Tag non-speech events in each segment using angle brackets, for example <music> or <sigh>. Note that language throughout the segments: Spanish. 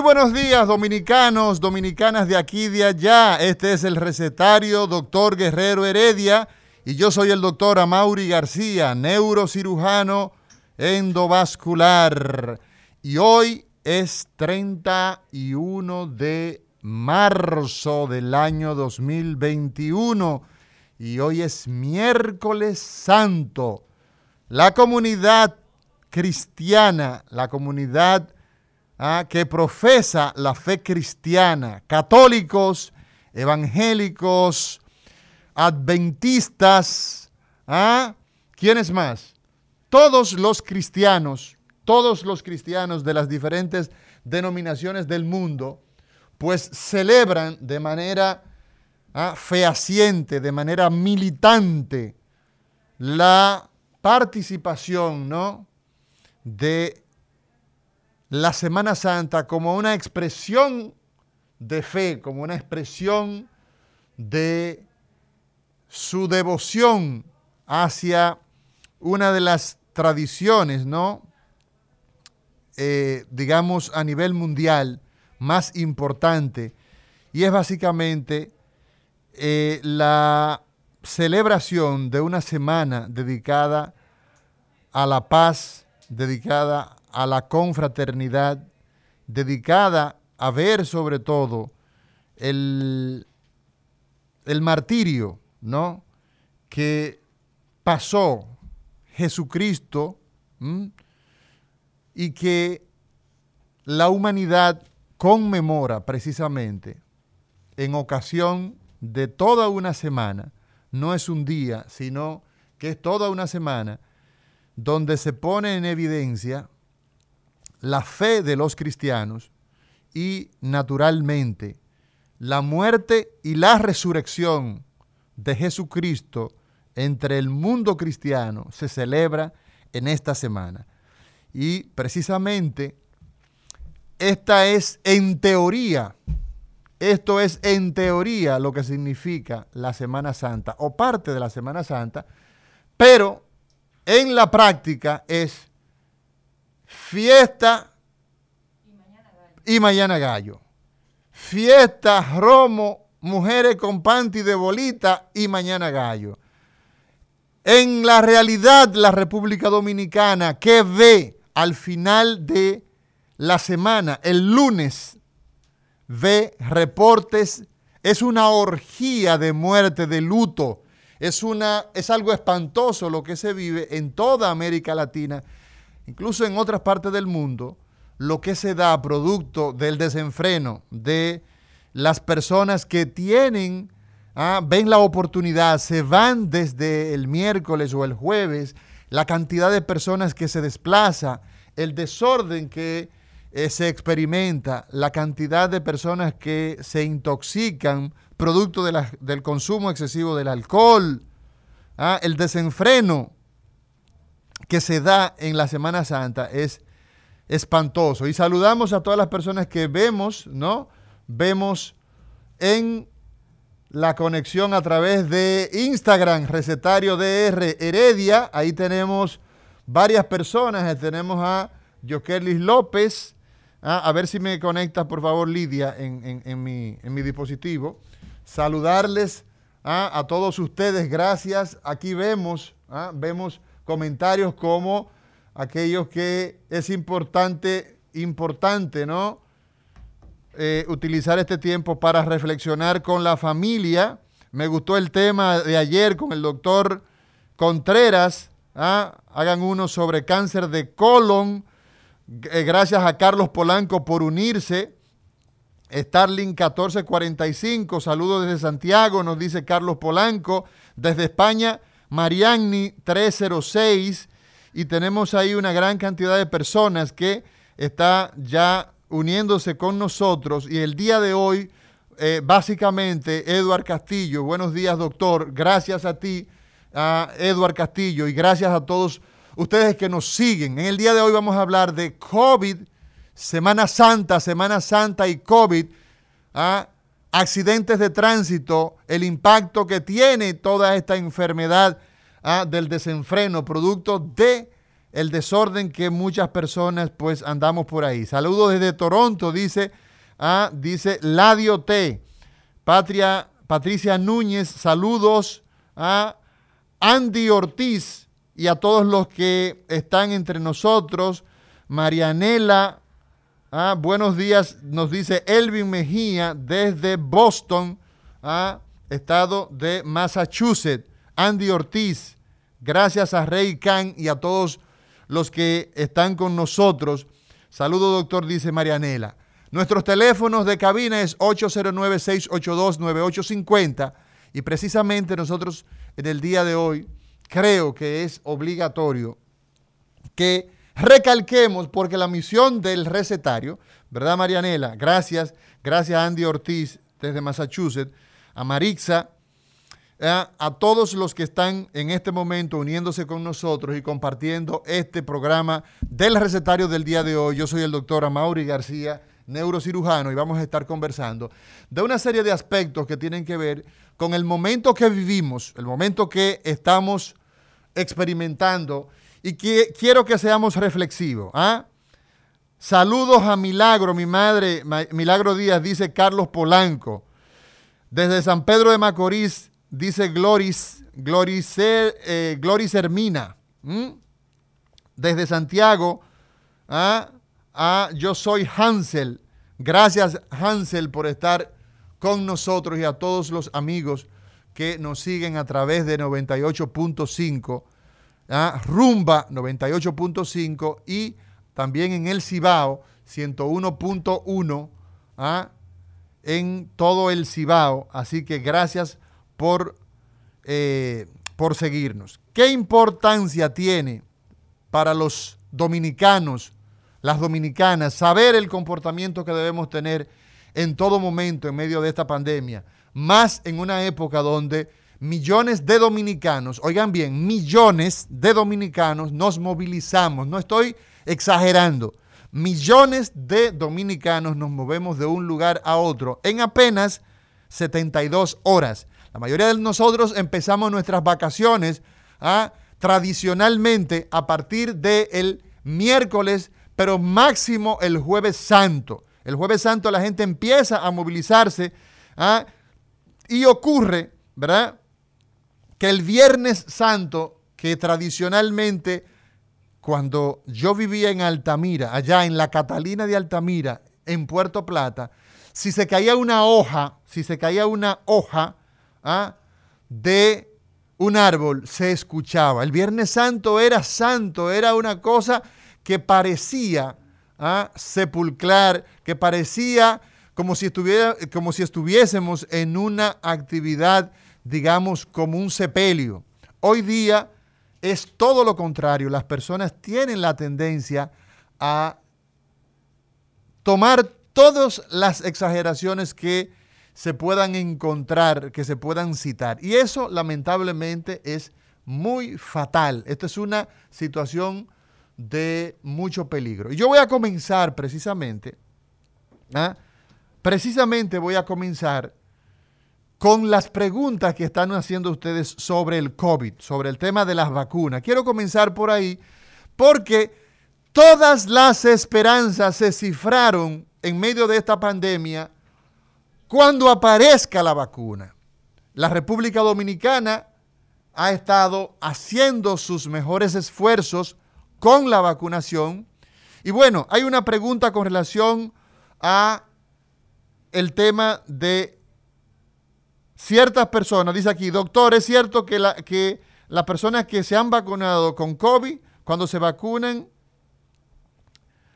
Muy buenos días, dominicanos, dominicanas de aquí y de allá. Este es el recetario doctor Guerrero Heredia y yo soy el doctor Amaury García, neurocirujano endovascular. Y hoy es 31 de marzo del año 2021 y hoy es miércoles santo. La comunidad cristiana, la comunidad ah, que profesa la fe cristiana, católicos, evangélicos, adventistas, ¿ah? ¿quiénes más? Todos los cristianos, todos los cristianos de las diferentes denominaciones del mundo, pues celebran de manera ¿ah? fehaciente, de manera militante, la participación ¿no? de la Semana Santa como una expresión de fe, como una expresión de su devoción hacia una de las tradiciones, ¿no? Eh, digamos, a nivel mundial más importante, y es básicamente eh, la celebración de una semana dedicada a la paz, dedicada a la confraternidad, dedicada a ver sobre todo el, el martirio ¿no? Que pasó Jesucristo y que la humanidad conmemora precisamente en ocasión de toda una semana, no es un día, sino que es toda una semana, donde se pone en evidencia la fe de los cristianos y naturalmente la muerte y la resurrección de Jesucristo entre el mundo cristiano se celebra en esta semana. Y precisamente esta es en teoría, esto es en teoría lo que significa la Semana Santa o parte de la Semana Santa, pero en la práctica es fiesta y mañana gallo. Fiesta, romo mujeres con panty de bolita y mañana gallo. En la realidad, la República Dominicana, ¿qué ve al final de la semana, el lunes, ve reportes, es una orgía de muerte, de luto, es, una, es algo espantoso lo que se vive en toda América Latina, incluso en otras partes del mundo, lo que se da producto del desenfreno, de las personas que tienen, ah, ven la oportunidad, se van desde el miércoles o el jueves, la cantidad de personas que se desplaza, el desorden que eh, se experimenta, la cantidad de personas que se intoxican producto del consumo excesivo del alcohol, ah, el desenfreno que se da en la Semana Santa es espantoso. Y saludamos a todas las personas que vemos, ¿no? vemos en la conexión a través de Instagram, recetario DR Heredia. Ahí tenemos varias personas. Tenemos a Jokerlis López. Ah, a ver si me conectas, por favor, Lidia, en, mi, dispositivo. Saludarles ah, a todos ustedes. Gracias. Aquí vemos, ah, vemos comentarios como aquellos que es importante, importante, ¿no? Eh, utilizar este tiempo para reflexionar con la familia. Me gustó el tema de ayer con el doctor Contreras. ¿ah? Hagan uno sobre cáncer de colon. Eh, gracias a Carlos Polanco por unirse. Starling 1445, saludos desde Santiago, nos dice Carlos Polanco. Desde España, Mariani 306. Y tenemos ahí una gran cantidad de personas que está ya uniéndose con nosotros. Y el día de hoy, eh, básicamente, Eduard Castillo, buenos días doctor, gracias a ti, a Eduard Castillo, y gracias a todos ustedes que nos siguen. En el día de hoy vamos a hablar de COVID Semana Santa, Semana Santa y COVID, ¿ah? Accidentes de tránsito, el impacto que tiene toda esta enfermedad ¿ah? del desenfreno, producto de el desorden que muchas personas pues andamos por ahí. Saludos desde Toronto, dice, ¿ah? dice Ladio T. Patria, Patricia Núñez, saludos a Andy Ortiz y a todos los que están entre nosotros. Marianela Ah, buenos días, nos dice Elvin Mejía desde Boston, ah, estado de Massachusetts. Andy Ortiz, gracias a Rey Khan y a todos los que están con nosotros. Saludo, doctor, dice Marianela. Nuestros teléfonos de cabina es 809-682-9850 y precisamente nosotros en el día de hoy creo que es obligatorio que Recalquemos, porque la misión del recetario, ¿verdad, Marianela? Gracias, gracias a Andy Ortiz desde Massachusetts, a Marixa, eh, a todos los que están en este momento uniéndose con nosotros y compartiendo este programa del recetario del día de hoy. Yo soy el doctor Amaury García, neurocirujano, y vamos a estar conversando de una serie de aspectos que tienen que ver con el momento que vivimos, el momento que estamos experimentando y quiero que seamos reflexivos. ¿ah? Saludos a Milagro, mi madre, Milagro Díaz, dice Carlos Polanco. Desde San Pedro de Macorís, dice Gloris, eh, Gloris Hermina. Desde Santiago, ¿ah? ah, yo soy Hansel. Gracias, Hansel, por estar con nosotros y a todos los amigos que nos siguen a través de 98.5 ¿ah? Rumba 98.5 y también en el Cibao 101.1 ¿ah? en todo el Cibao. Así que gracias por, eh, por seguirnos. ¿Qué importancia tiene para los dominicanos, las dominicanas, saber el comportamiento que debemos tener en todo momento en medio de esta pandemia? Más en una época donde millones de dominicanos, oigan bien, millones de dominicanos nos movilizamos, no estoy exagerando, millones de dominicanos nos movemos de un lugar a otro en apenas 72 horas. La mayoría de nosotros empezamos nuestras vacaciones ¿ah? tradicionalmente a partir del miércoles, pero máximo el jueves santo. El jueves santo la gente empieza a movilizarse ¿ah? y ocurre, ¿verdad? Que el Viernes Santo, que tradicionalmente cuando yo vivía en Altamira, allá en la Catalina de Altamira, en Puerto Plata, si se caía una hoja, si se caía una hoja ¿ah? de un árbol, se escuchaba. El Viernes Santo era santo, era una cosa que parecía ¿ah? sepulcrar, que parecía como si, estuviera, como si estuviésemos en una actividad digamos, como un sepelio. Hoy día es todo lo contrario. Las personas tienen la tendencia a tomar todas las exageraciones que se puedan encontrar, que se puedan citar. Y eso lamentablemente es muy fatal. Esta es una situación de mucho peligro. Y yo voy a comenzar precisamente, ¿ah? precisamente voy a comenzar con las preguntas que están haciendo ustedes sobre el COVID, sobre el tema de las vacunas. Quiero comenzar por ahí porque todas las esperanzas se cifraron en medio de esta pandemia cuando aparezca la vacuna. La República Dominicana ha estado haciendo sus mejores esfuerzos con la vacunación. Y bueno, hay una pregunta con relación a el tema de ciertas personas. Dice aquí, doctor, ¿es cierto que, la, que las personas que se han vacunado con COVID, cuando se vacunan,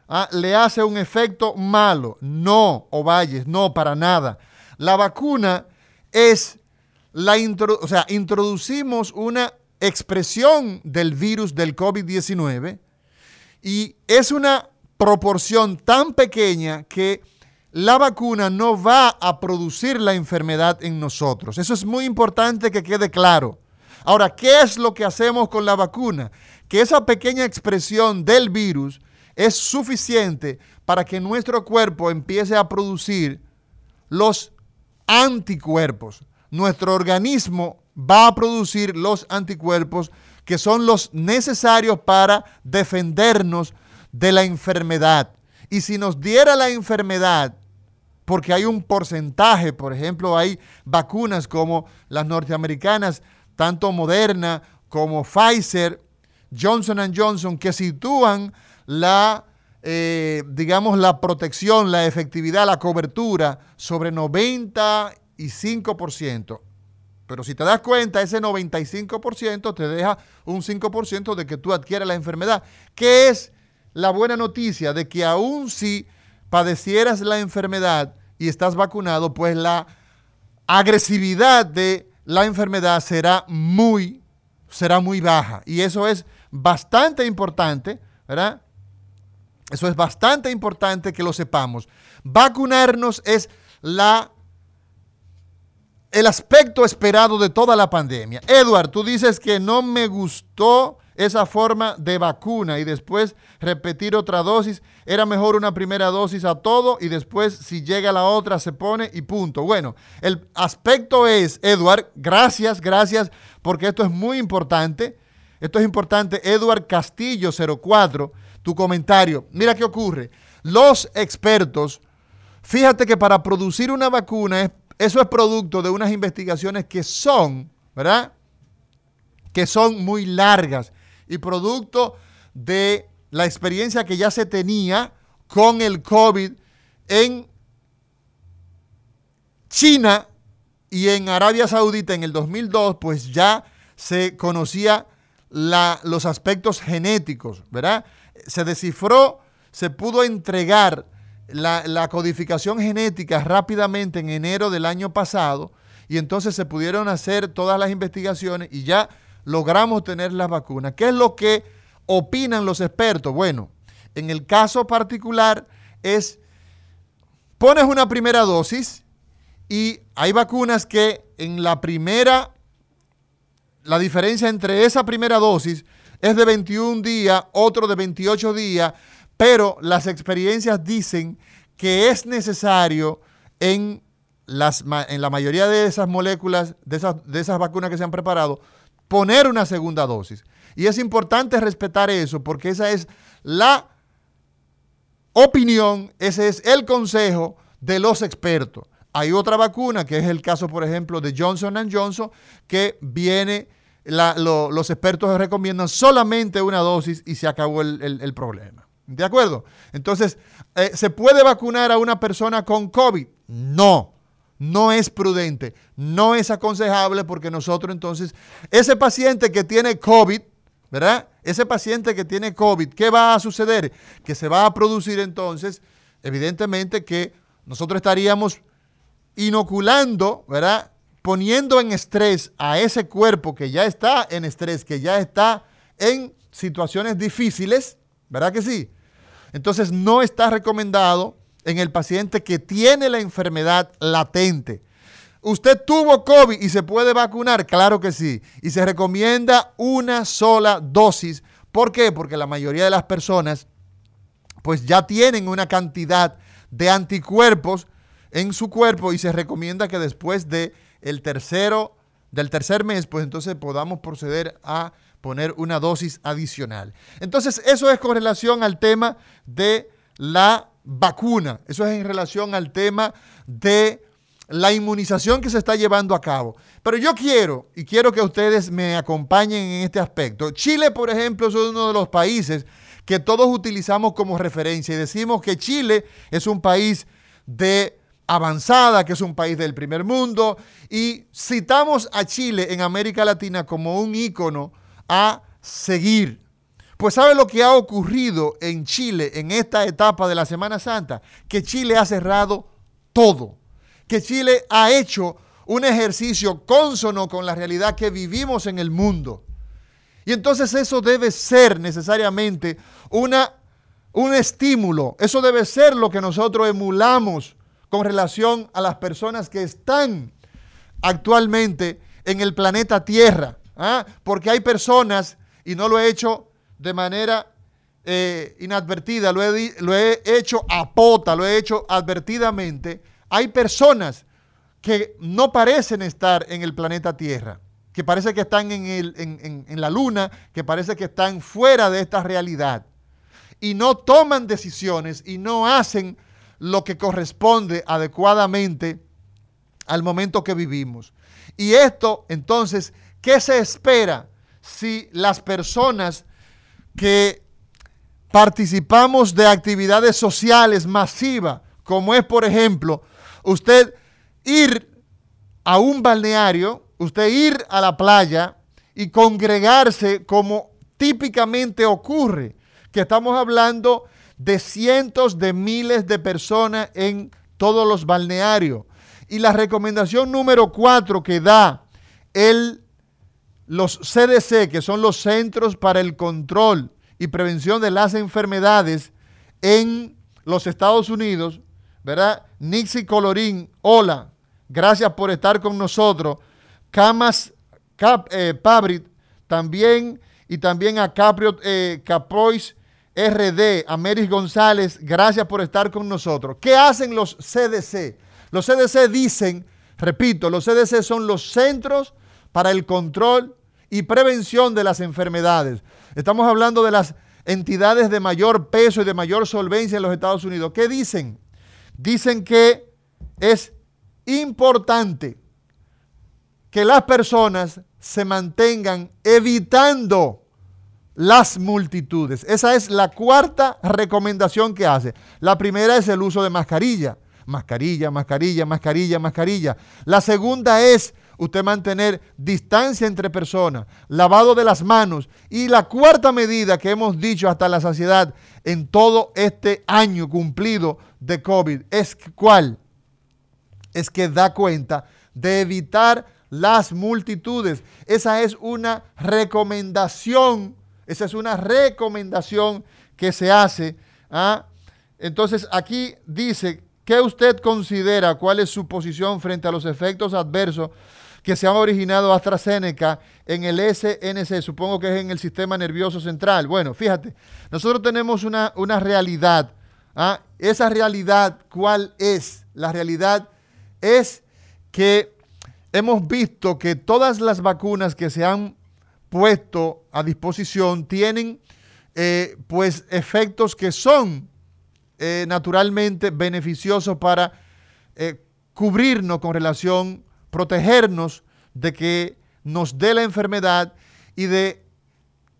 ah, le hace un efecto malo? No, Ovalles, no, para nada. La vacuna es la, o sea, introducimos una expresión del virus del COVID-19 y es una proporción tan pequeña que la vacuna no va a producir la enfermedad en nosotros. Eso es muy importante que quede claro. Ahora, ¿qué es lo que hacemos con la vacuna? Que esa pequeña expresión del virus es suficiente para que nuestro cuerpo empiece a producir los anticuerpos. Nuestro organismo va a producir los anticuerpos que son los necesarios para defendernos de la enfermedad. Y si nos diera la enfermedad, porque hay un porcentaje, por ejemplo, hay vacunas como las norteamericanas, tanto Moderna como Pfizer, Johnson Johnson, que sitúan la, eh, digamos, la protección, la efectividad, la cobertura sobre 95%. Pero si te das cuenta, ese 95% te deja un 5% de que tú adquieras la enfermedad. ¿Qué es la buena noticia? De que aún si padecieras la enfermedad y estás vacunado, pues la agresividad de la enfermedad será muy, será muy baja. Y eso es bastante importante, ¿verdad? Eso es bastante importante que lo sepamos. Vacunarnos es la el aspecto esperado de toda la pandemia. Edward, tú dices que no me gustó esa forma de vacuna y después repetir otra dosis. Era mejor una primera dosis a todo y después si llega la otra se pone y punto. Bueno, el aspecto es, Edward, gracias, gracias, porque esto es muy importante. Esto es importante. Edward Castillo 04, tu comentario. Mira qué ocurre. Los expertos, fíjate que para producir una vacuna es eso es producto de unas investigaciones que son, ¿verdad? Que son muy largas y producto de la experiencia que ya se tenía con el COVID en China y en Arabia Saudita en el 2002, pues ya se conocía los aspectos genéticos, ¿verdad? Se descifró, se pudo entregar la, codificación genética rápidamente en enero del año pasado y entonces se pudieron hacer todas las investigaciones y ya logramos tener las vacunas. ¿Qué es lo que opinan los expertos? Bueno, en el caso particular es, pones una primera dosis y hay vacunas que en la primera, la diferencia entre esa primera dosis es de 21 días, otro de 28 días, pero las experiencias dicen que es necesario en, las, en la mayoría de esas moléculas, de esas, de esas vacunas que se han preparado, poner una segunda dosis. Y es importante respetar eso porque esa es la opinión, ese es el consejo de los expertos. Hay otra vacuna, que es el caso, por ejemplo, de Johnson Johnson, que viene, los expertos recomiendan solamente una dosis y se acabó el problema. ¿De acuerdo? Entonces, eh, ¿se puede vacunar a una persona con COVID? No, no es prudente, no es aconsejable porque nosotros entonces, ese paciente que tiene COVID, ¿verdad? Ese paciente que tiene COVID, ¿qué va a suceder? Que se va a producir entonces, evidentemente que nosotros estaríamos inoculando, ¿verdad? Poniendo en estrés a ese cuerpo que ya está en estrés, que ya está en situaciones difíciles, ¿verdad que sí? Entonces no está recomendado en el paciente que tiene la enfermedad latente. ¿Usted tuvo COVID y se puede vacunar? Claro que sí. Y se recomienda una sola dosis. ¿Por qué? Porque la mayoría de las personas pues ya tienen una cantidad de anticuerpos en su cuerpo y se recomienda que después de el tercero, del tercer mes, pues entonces podamos proceder a poner una dosis adicional. Entonces, eso es con relación al tema de la vacuna. Eso es en relación al tema de la inmunización que se está llevando a cabo. Pero yo quiero, y quiero que ustedes me acompañen en este aspecto. Chile, por ejemplo, es uno de los países que todos utilizamos como referencia y decimos que Chile es un país de avanzada, que es un país del primer mundo, y citamos a Chile en América Latina como un ícono a seguir. Pues ¿sabe lo que ha ocurrido en Chile en esta etapa de la Semana Santa? Que Chile ha cerrado todo, que Chile ha hecho un ejercicio consono con la realidad que vivimos en el mundo. Y entonces eso debe ser necesariamente una, un estímulo, eso debe ser lo que nosotros emulamos con relación a las personas que están actualmente en el planeta Tierra. ¿ah? Porque hay personas, y no lo he hecho de manera eh, inadvertida, lo he, lo he hecho a pota, lo he hecho advertidamente, hay personas que no parecen estar en el planeta Tierra, que parece que están en, el, en, en, la luna, que parece que están fuera de esta realidad. Y no toman decisiones y no hacen lo que corresponde adecuadamente al momento que vivimos. Y esto, entonces, ¿qué se espera si las personas que participamos de actividades sociales masivas, como es, por ejemplo, usted ir a un balneario, usted ir a la playa y congregarse como típicamente ocurre, que estamos hablando de cientos de miles de personas en todos los balnearios. Y la recomendación número cuatro que da el, los CDC, que son los Centros para el Control y Prevención de las Enfermedades en los Estados Unidos, ¿verdad? Nixie Colorín, hola, gracias por estar con nosotros. Camas Cap, eh, Pabrit, también, y también a Caprio, eh, Caprois RD, Ameris González, gracias por estar con nosotros. ¿Qué hacen los CDC? Los CDC dicen, repito, los CDC son los Centros para el Control y Prevención de las Enfermedades. Estamos hablando de las entidades de mayor peso y de mayor solvencia en los Estados Unidos. ¿Qué dicen? Dicen que es importante que las personas se mantengan evitando las multitudes. Esa es la cuarta recomendación que hace. La primera es el uso de mascarilla. Mascarilla, mascarilla, mascarilla, mascarilla. La segunda es usted mantener distancia entre personas, lavado de las manos. Y la cuarta medida que hemos dicho hasta la saciedad en todo este año cumplido de COVID es cuál? Es que da cuenta de evitar las multitudes. Esa es una recomendación esa es una recomendación que se hace. ¿ah? Entonces aquí dice, ¿qué usted considera? ¿Cuál es su posición frente a los efectos adversos que se han originado AstraZeneca en el SNC? Supongo que es en el sistema nervioso central. Bueno, fíjate, nosotros tenemos una, una realidad. ¿ah? Esa realidad, ¿cuál es? La realidad es que hemos visto que todas las vacunas que se han puesto a disposición tienen eh, pues efectos que son eh, naturalmente beneficiosos para eh, cubrirnos con relación, protegernos de que nos dé la enfermedad y de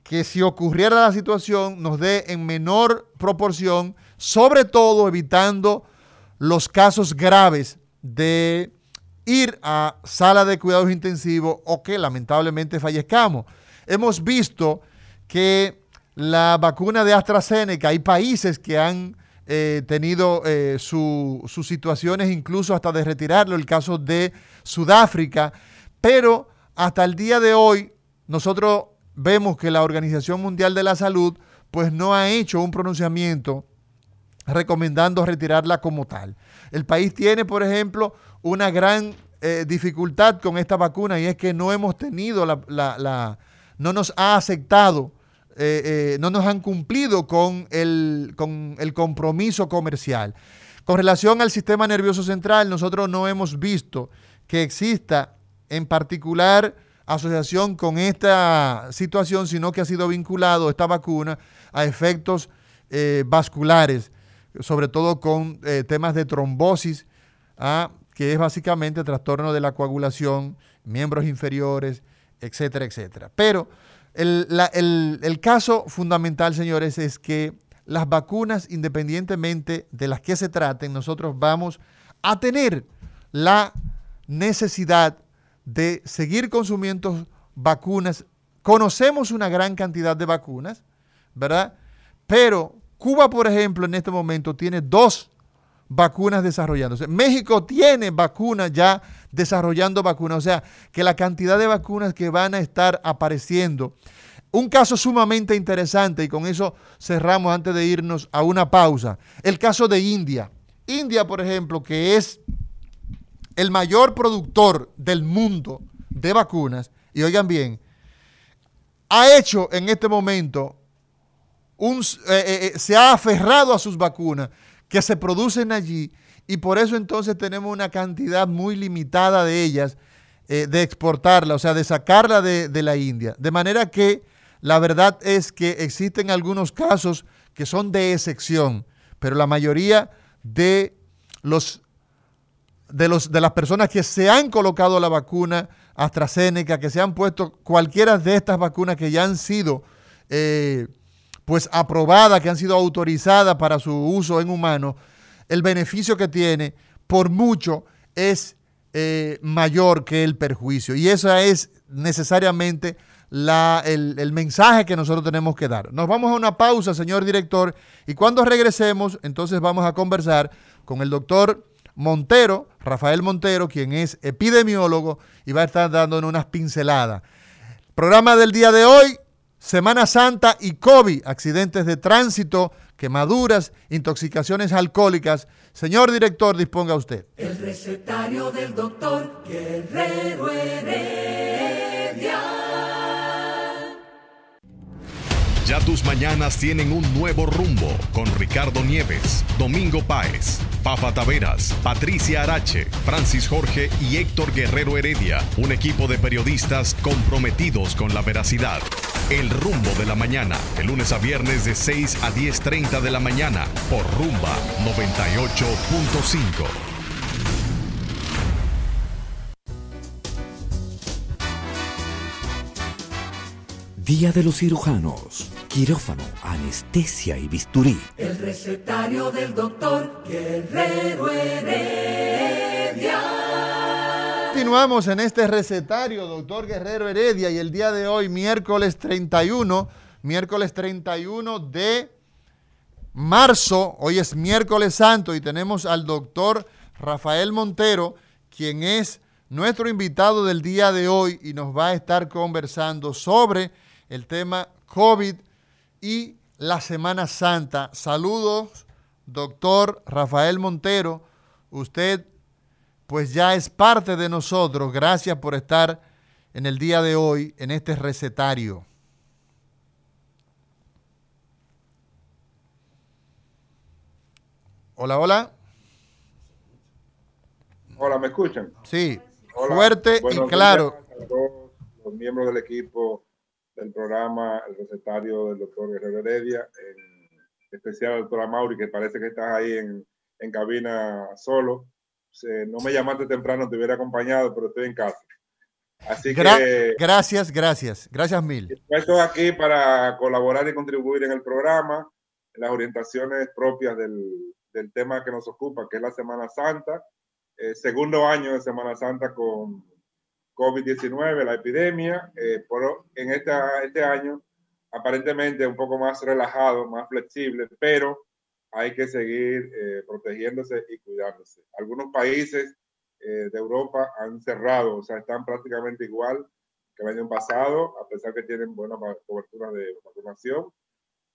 que si ocurriera la situación nos dé en menor proporción, sobre todo evitando los casos graves de ir a sala de cuidados intensivos o que lamentablemente fallezcamos. Hemos visto que la vacuna de AstraZeneca, hay países que han eh, tenido eh, sus situaciones incluso hasta de retirarlo, el caso de Sudáfrica, pero hasta el día de hoy nosotros vemos que la Organización Mundial de la Salud pues no ha hecho un pronunciamiento recomendando retirarla como tal. El país tiene, por ejemplo, una gran eh, dificultad con esta vacuna y es que no hemos tenido la no nos ha aceptado, eh, eh, no nos han cumplido con el, con el compromiso comercial. Con relación al sistema nervioso central, nosotros no hemos visto que exista en particular asociación con esta situación, sino que ha sido vinculado esta vacuna a efectos eh, vasculares, sobre todo con temas de trombosis, ¿ah? que es básicamente trastorno de la coagulación, miembros inferiores, etcétera, etcétera. Pero el, el caso fundamental, señores, es que las vacunas, independientemente de las que se traten, nosotros vamos a tener la necesidad de seguir consumiendo vacunas. Conocemos una gran cantidad de vacunas, ¿verdad? Pero Cuba, por ejemplo, en este momento tiene dos vacunas desarrollándose. México tiene vacunas ya desarrollando vacunas, o sea, que la cantidad de vacunas que van a estar apareciendo. Un caso sumamente interesante, y con eso cerramos antes de irnos a una pausa, el caso de India. India, por ejemplo, que es el mayor productor del mundo de vacunas, y oigan bien, ha hecho en este momento, un, eh, eh, eh, se ha aferrado a sus vacunas que se producen allí y por eso entonces tenemos una cantidad muy limitada de ellas de exportarla, o sea, de sacarla de, de la India. De manera que la verdad es que existen algunos casos que son de excepción, pero la mayoría de los de, los, de las personas que se han colocado la vacuna AstraZeneca, que se han puesto cualquiera de estas vacunas que ya han sido eh, pues aprobadas, que han sido autorizadas para su uso en humanos, el beneficio que tiene por mucho es eh, mayor que el perjuicio. Y esa es necesariamente la, el, el, mensaje que nosotros tenemos que dar. Nos vamos a una pausa, señor director, y cuando regresemos, entonces vamos a conversar con el doctor Montero, Rafael Montero, quien es epidemiólogo y va a estar dándonos unas pinceladas. Programa del día de hoy, Semana Santa y COVID, accidentes de tránsito, quemaduras, intoxicaciones alcohólicas. Señor director, disponga usted. El recetario del doctor Guerrero Heredia. Ya tus mañanas tienen un nuevo rumbo con Ricardo Nieves, Domingo Páez, Fafa Taveras, Patricia Arache, Francis Jorge y Héctor Guerrero Heredia, un equipo de periodistas comprometidos con la veracidad. El rumbo de la mañana, de lunes a viernes de 6 a 10.30 de la mañana por Rumba 98.5. Día de los cirujanos, quirófano, anestesia y bisturí. El recetario del doctor Guerrero Heredia. Continuamos en este recetario, doctor Guerrero Heredia, y el día de hoy, miércoles 31, miércoles 31 de marzo, hoy es miércoles santo y tenemos al doctor Rafael Montero, quien es nuestro invitado del día de hoy y nos va a estar conversando sobre el tema COVID y la Semana Santa. Saludos, doctor Rafael Montero. Usted pues ya es parte de nosotros. Gracias por estar en el día de hoy en este recetario. Hola, hola. Hola, ¿me escuchan? Sí, fuerte y claro. A todos los miembros del equipo del programa El Recetario del doctor Guerrero Heredia, en especial al doctor Mauri, que parece que estás ahí en, en cabina solo. no me llamaste temprano, te hubiera acompañado, pero estoy en casa. Así que. Gracias, gracias. Gracias mil. Estoy aquí para colaborar y contribuir en el programa, en las orientaciones propias del, del tema que nos ocupa, que es la Semana Santa. Eh, segundo año de Semana Santa con COVID-19, la epidemia, eh, en esta, este año aparentemente un poco más relajado, más flexible, pero hay que seguir eh, protegiéndose y cuidándose. Algunos países eh, de Europa han cerrado, o sea, están prácticamente igual que el año pasado, a pesar que tienen buena cobertura de vacunación,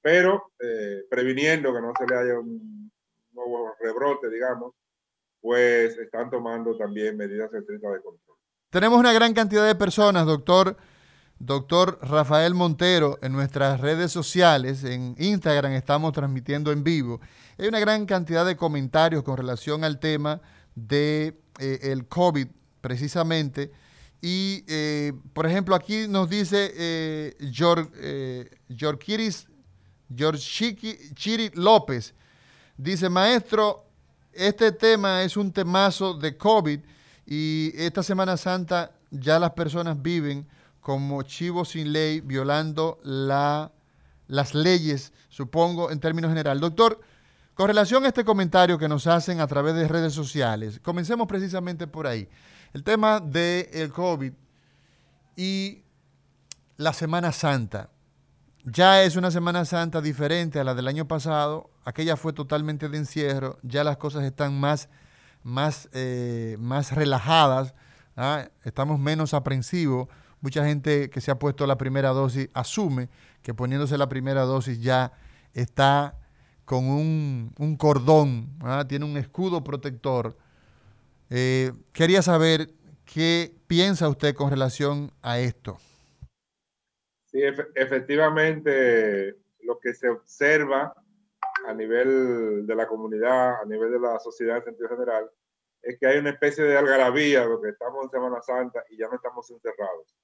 pero previniendo que no se le haya un nuevo rebrote, digamos, pues están tomando también medidas estrictas de control. Tenemos una gran cantidad de personas, doctor, doctor Rafael Montero, en nuestras redes sociales, en Instagram estamos transmitiendo en vivo. Hay una gran cantidad de comentarios con relación al tema de eh, COVID, precisamente. Y, eh, por ejemplo, aquí nos dice eh, eh, Chiri López, dice, maestro, este tema es un temazo de COVID y esta Semana Santa ya las personas viven como chivos sin ley, violando la, las leyes, supongo, en términos general. Doctor, con relación a este comentario que nos hacen a través de redes sociales, comencemos precisamente por ahí. El tema del COVID y la Semana Santa. Ya es una Semana Santa diferente a la del año pasado. Aquella fue totalmente de encierro. Ya las cosas están más, más, eh, más relajadas. ¿ah? Estamos menos aprensivos. Mucha gente que se ha puesto la primera dosis asume que poniéndose la primera dosis ya está con un, cordón, ¿ah? tiene un escudo protector. Eh, quería saber qué piensa usted con relación a esto. Sí, efectivamente, lo que se observa a nivel de la comunidad, a nivel de la sociedad en sentido general, es que hay una especie de algarabía, porque estamos en Semana Santa y ya no estamos encerrados.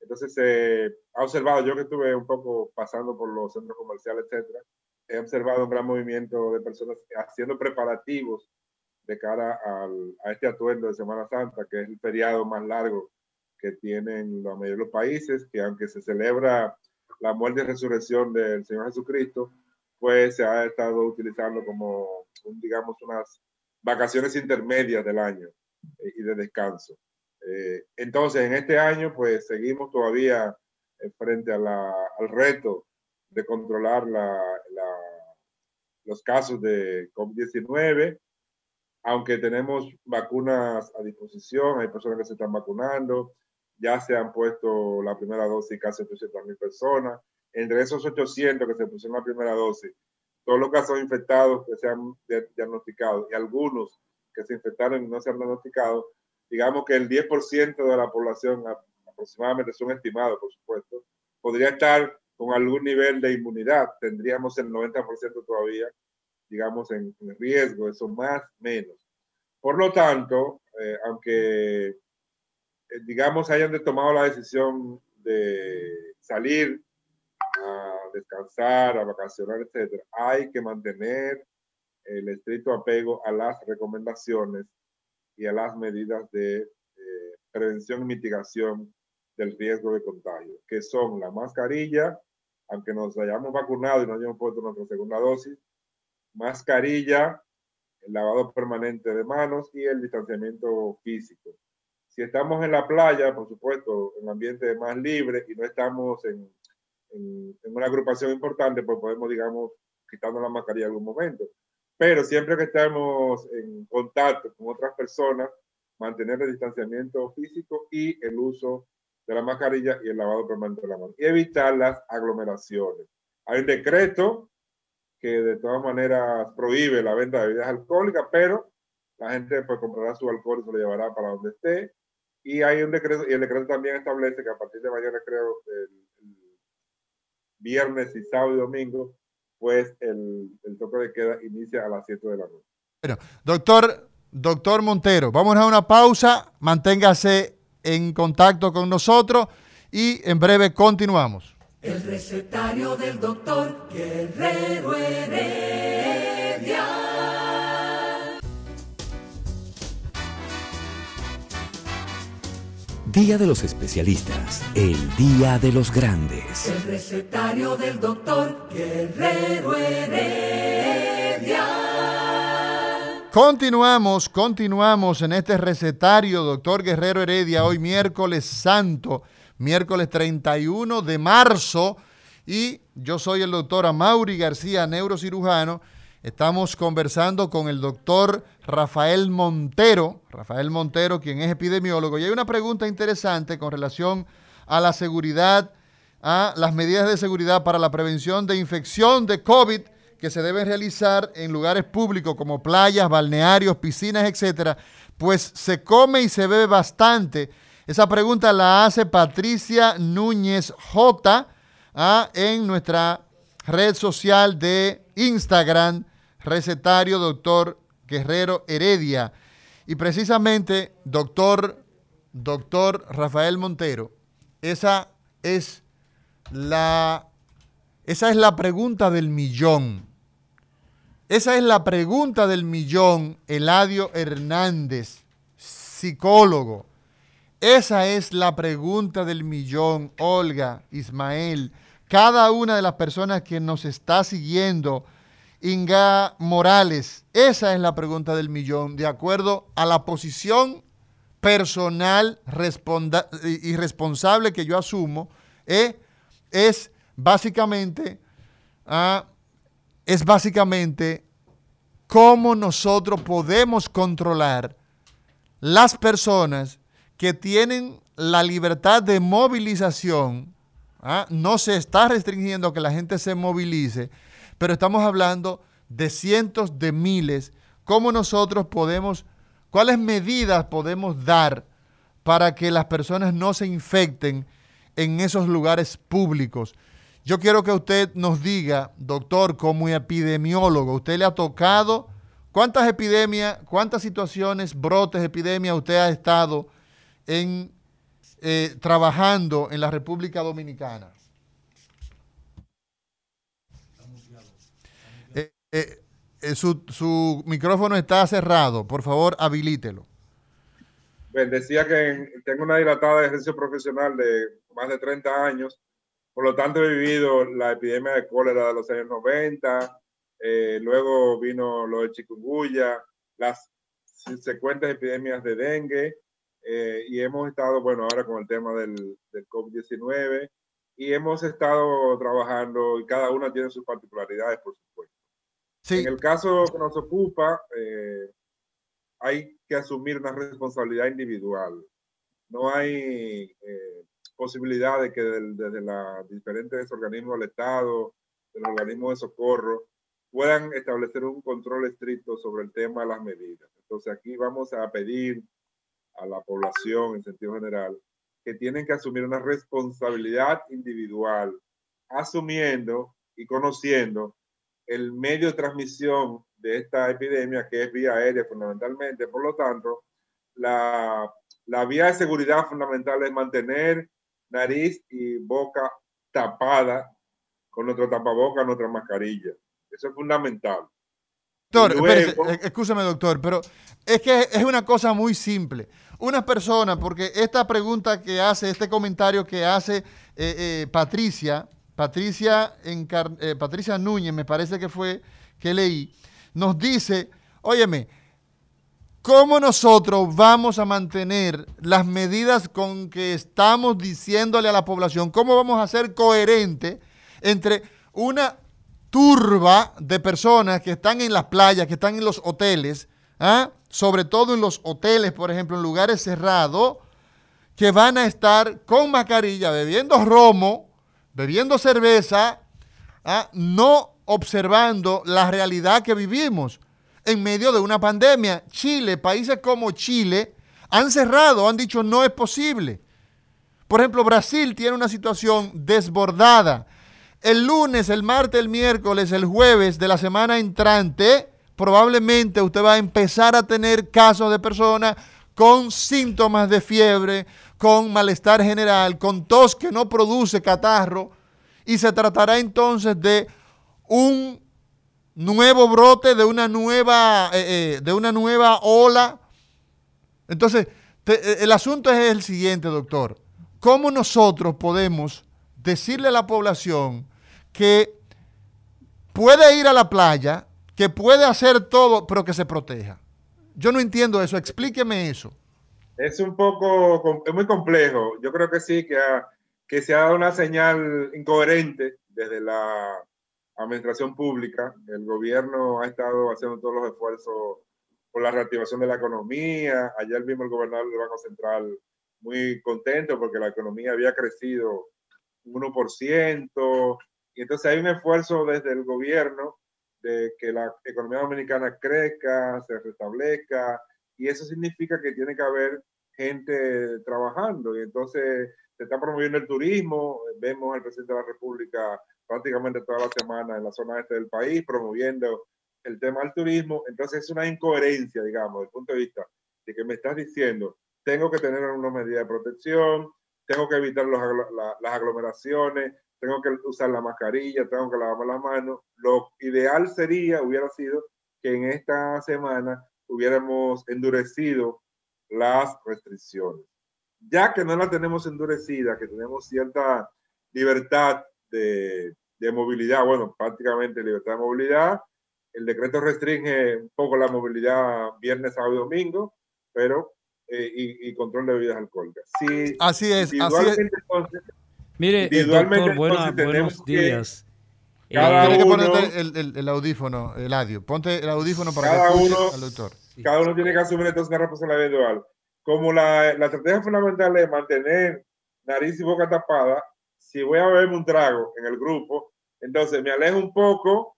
Entonces, se ha observado, yo que estuve un poco pasando por los centros comerciales, etcétera, he observado un gran movimiento de personas haciendo preparativos de cara a este atuendo de Semana Santa, que es el feriado más largo que tienen la mayoría de los países, que aunque se celebra la muerte y resurrección del Señor Jesucristo, pues se ha estado utilizando como, digamos, unas vacaciones intermedias del año eh, y de descanso. Eh, entonces, en este año, pues seguimos todavía eh, frente a la, al reto de controlar la, los casos de COVID-19, aunque tenemos vacunas a disposición, hay personas que se están vacunando, ya se han puesto la primera dosis casi 800 mil personas. Entre esos 800 que se pusieron la primera dosis, todos los casos infectados que se han diagnosticado y algunos que se infectaron y no se han diagnosticado, digamos que el 10% de la población aproximadamente son estimados, por supuesto, podría estar con algún nivel de inmunidad. Tendríamos el 90% todavía, digamos, en, riesgo, eso más, menos. Por lo tanto, eh, aunque, eh, digamos, hayan tomado la decisión de salir descansar, a vacacionar, etc., hay que mantener el estricto apego a las recomendaciones y a las medidas de eh, prevención y mitigación del riesgo de contagio, que son la mascarilla, aunque nos hayamos vacunado y no hayamos puesto nuestra segunda dosis, mascarilla, el lavado permanente de manos y el distanciamiento físico. Si estamos en la playa, por supuesto, en ambiente más libre y no estamos en, en, en una agrupación importante, pues podemos, digamos, quitarnos la mascarilla en algún momento. Pero siempre que estamos en contacto con otras personas, mantener el distanciamiento físico y el uso de la mascarilla y el lavado permanente de la mano. Y evitar las aglomeraciones. Hay un decreto que de todas maneras prohíbe la venta de bebidas alcohólicas, pero la gente pues comprará su alcohol y se lo llevará para donde esté. Y hay un decreto, y el decreto también establece que a partir de mañana, creo, el, viernes y sábado y domingo, pues el, el, toque de queda inicia a las 7 de la noche. Bueno, doctor, doctor Montero, vamos a una pausa, manténgase en contacto con nosotros y en breve continuamos. El recetario del doctor Guerrero Heredia. Día de los especialistas, el día de los grandes. El recetario del doctor Guerrero Heredia. Continuamos, continuamos en este recetario, doctor Guerrero Heredia, hoy miércoles santo, miércoles 31 de marzo, y yo soy el doctor Amaury García, neurocirujano. Estamos conversando con el doctor Rafael Montero, Rafael Montero, quien es epidemiólogo, y hay una pregunta interesante con relación a la seguridad, a las medidas de seguridad para la prevención de infección de COVID que se deben realizar en lugares públicos como playas, balnearios, piscinas, etcétera, pues se come y se bebe bastante. Esa pregunta la hace Patricia Núñez J ¿ah? en nuestra red social de Instagram, recetario doctor Guerrero Heredia. Y precisamente, doctor, doctor Rafael Montero, esa es la, esa es la pregunta del millón Esa es la pregunta del millón, Eladio Hernández, psicólogo. Esa es la pregunta del millón, Olga, Ismael, cada una de las personas que nos está siguiendo, Inga Morales, esa es la pregunta del millón, de acuerdo a la posición personal y responsable que yo asumo, eh, es básicamente, ah, es básicamente cómo nosotros podemos controlar las personas que tienen la libertad de movilización. Ah, no se está restringiendo que la gente se movilice, pero estamos hablando de cientos de miles. ¿Cómo nosotros podemos ¿Cuáles medidas podemos dar para que las personas no se infecten en esos lugares públicos? Yo quiero que usted nos diga, doctor, como epidemiólogo, ¿usted le ha tocado cuántas epidemias, cuántas situaciones, brotes, epidemias usted ha estado en, eh, trabajando en la República Dominicana? Eh, eh, eh, su, micrófono está cerrado. Por favor, habilítelo. Bien, decía que tengo una dilatada ejercicio profesional de más de 30 años. Por lo tanto, he vivido la epidemia de cólera de los años 90. Eh, luego vino lo de chikungunya, las secuentes epidemias de dengue. Eh, y hemos estado, bueno, ahora con el tema del, del COVID-19. Y hemos estado trabajando y cada una tiene sus particularidades, por supuesto. En el caso que nos ocupa, eh, hay que asumir una responsabilidad individual. No hay eh, posibilidad de que desde los diferentes organismos del Estado, de los organismos de socorro, puedan establecer un control estricto sobre el tema de las medidas. Entonces aquí vamos a pedir a la población en sentido general que tienen que asumir una responsabilidad individual, asumiendo y conociendo el medio de transmisión de esta epidemia, que es vía aérea fundamentalmente. Por lo tanto, la, la vía de seguridad fundamental es mantener nariz y boca tapada con nuestro tapaboca, nuestra mascarilla. Eso es fundamental. Doctor, eh, escúchame doctor, pero es que es una cosa muy simple. Una persona, porque esta pregunta que hace, este comentario que hace eh, eh, Patricia, Patricia, eh, Patricia Núñez, me parece que fue que leí, nos dice, óyeme, ¿cómo nosotros vamos a mantener las medidas con que estamos diciéndole a la población? ¿Cómo vamos a ser coherentes entre una turba de personas que están en las playas, que están en los hoteles, ¿ah? sobre todo en los hoteles, por ejemplo, en lugares cerrados, que van a estar con mascarilla, bebiendo romo, bebiendo cerveza, ¿ah? no observando la realidad que vivimos en medio de una pandemia. Chile, países como Chile, han cerrado, han dicho no es posible. Por ejemplo, Brasil tiene una situación desbordada. El lunes, el martes, el miércoles, el jueves de la semana entrante, probablemente usted va a empezar a tener casos de personas con síntomas de fiebre, con malestar general, con tos que no produce catarro, y se tratará entonces de un nuevo brote, de una nueva, eh, eh, de una nueva ola. Entonces, eh, el asunto es el siguiente, doctor. ¿Cómo nosotros podemos decirle a la población que puede ir a la playa, que puede hacer todo, pero que se proteja? Yo no entiendo eso. Explíqueme eso. Es un poco, es muy complejo. Yo creo que sí, que, que se ha dado una señal incoherente desde la administración pública. El gobierno ha estado haciendo todos los esfuerzos por la reactivación de la economía. Ayer mismo el gobernador del Banco Central muy contento porque la economía había crecido un 1%. Y entonces hay un esfuerzo desde el gobierno de que la economía dominicana crezca, se restablezca, y eso significa que tiene que haber gente trabajando y entonces se está promoviendo el turismo, vemos al presidente de la República prácticamente toda la semana en la zona este del país promoviendo el tema del turismo, entonces es una incoherencia, digamos, desde el punto de vista de que me estás diciendo, tengo que tener una medida de protección, tengo que evitar las aglomeraciones, tengo que usar la mascarilla, tengo que lavarme las manos. Lo ideal sería, hubiera sido que en esta semana hubiéramos endurecido las restricciones. Ya que no la tenemos endurecida, que tenemos cierta libertad de, de movilidad, bueno, prácticamente libertad de movilidad, el decreto restringe un poco la movilidad viernes, sábado y domingo, pero eh, y, control de bebidas alcohólicas. así es, así es. Mire, doctor, buenos días. Cada Tiene que ponerte el, el, audífono, el audio. Ponte el audífono para cada que uno, al doctor. Cada uno tiene que asumir entonces una responsabilidad individual. Como la, la estrategia fundamental es mantener nariz y boca tapada, si voy a beberme un trago en el grupo, entonces me alejo un poco,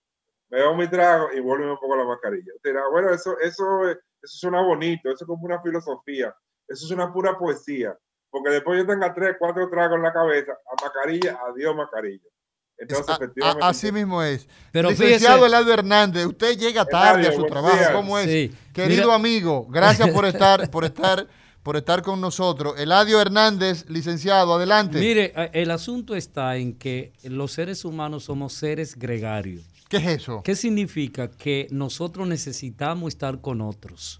me bebo mi trago y vuelvo un poco la mascarilla. bueno, eso, eso, eso suena bonito, eso es como una filosofía, eso es una pura poesía, porque después yo tenga tres, cuatro tragos en la cabeza, a mascarilla, adiós mascarilla. Entonces, efectivamente, así mismo es. Pero Licenciado Eladio Hernández, usted llega tarde a su trabajo. ¿Cómo es? Querido amigo, gracias por estar, por estar, por estar con nosotros. Eladio Hernández, licenciado, adelante. Mire, el asunto está en que los seres humanos somos seres gregarios. ¿Qué es eso? ¿Qué significa? Que nosotros necesitamos estar con otros.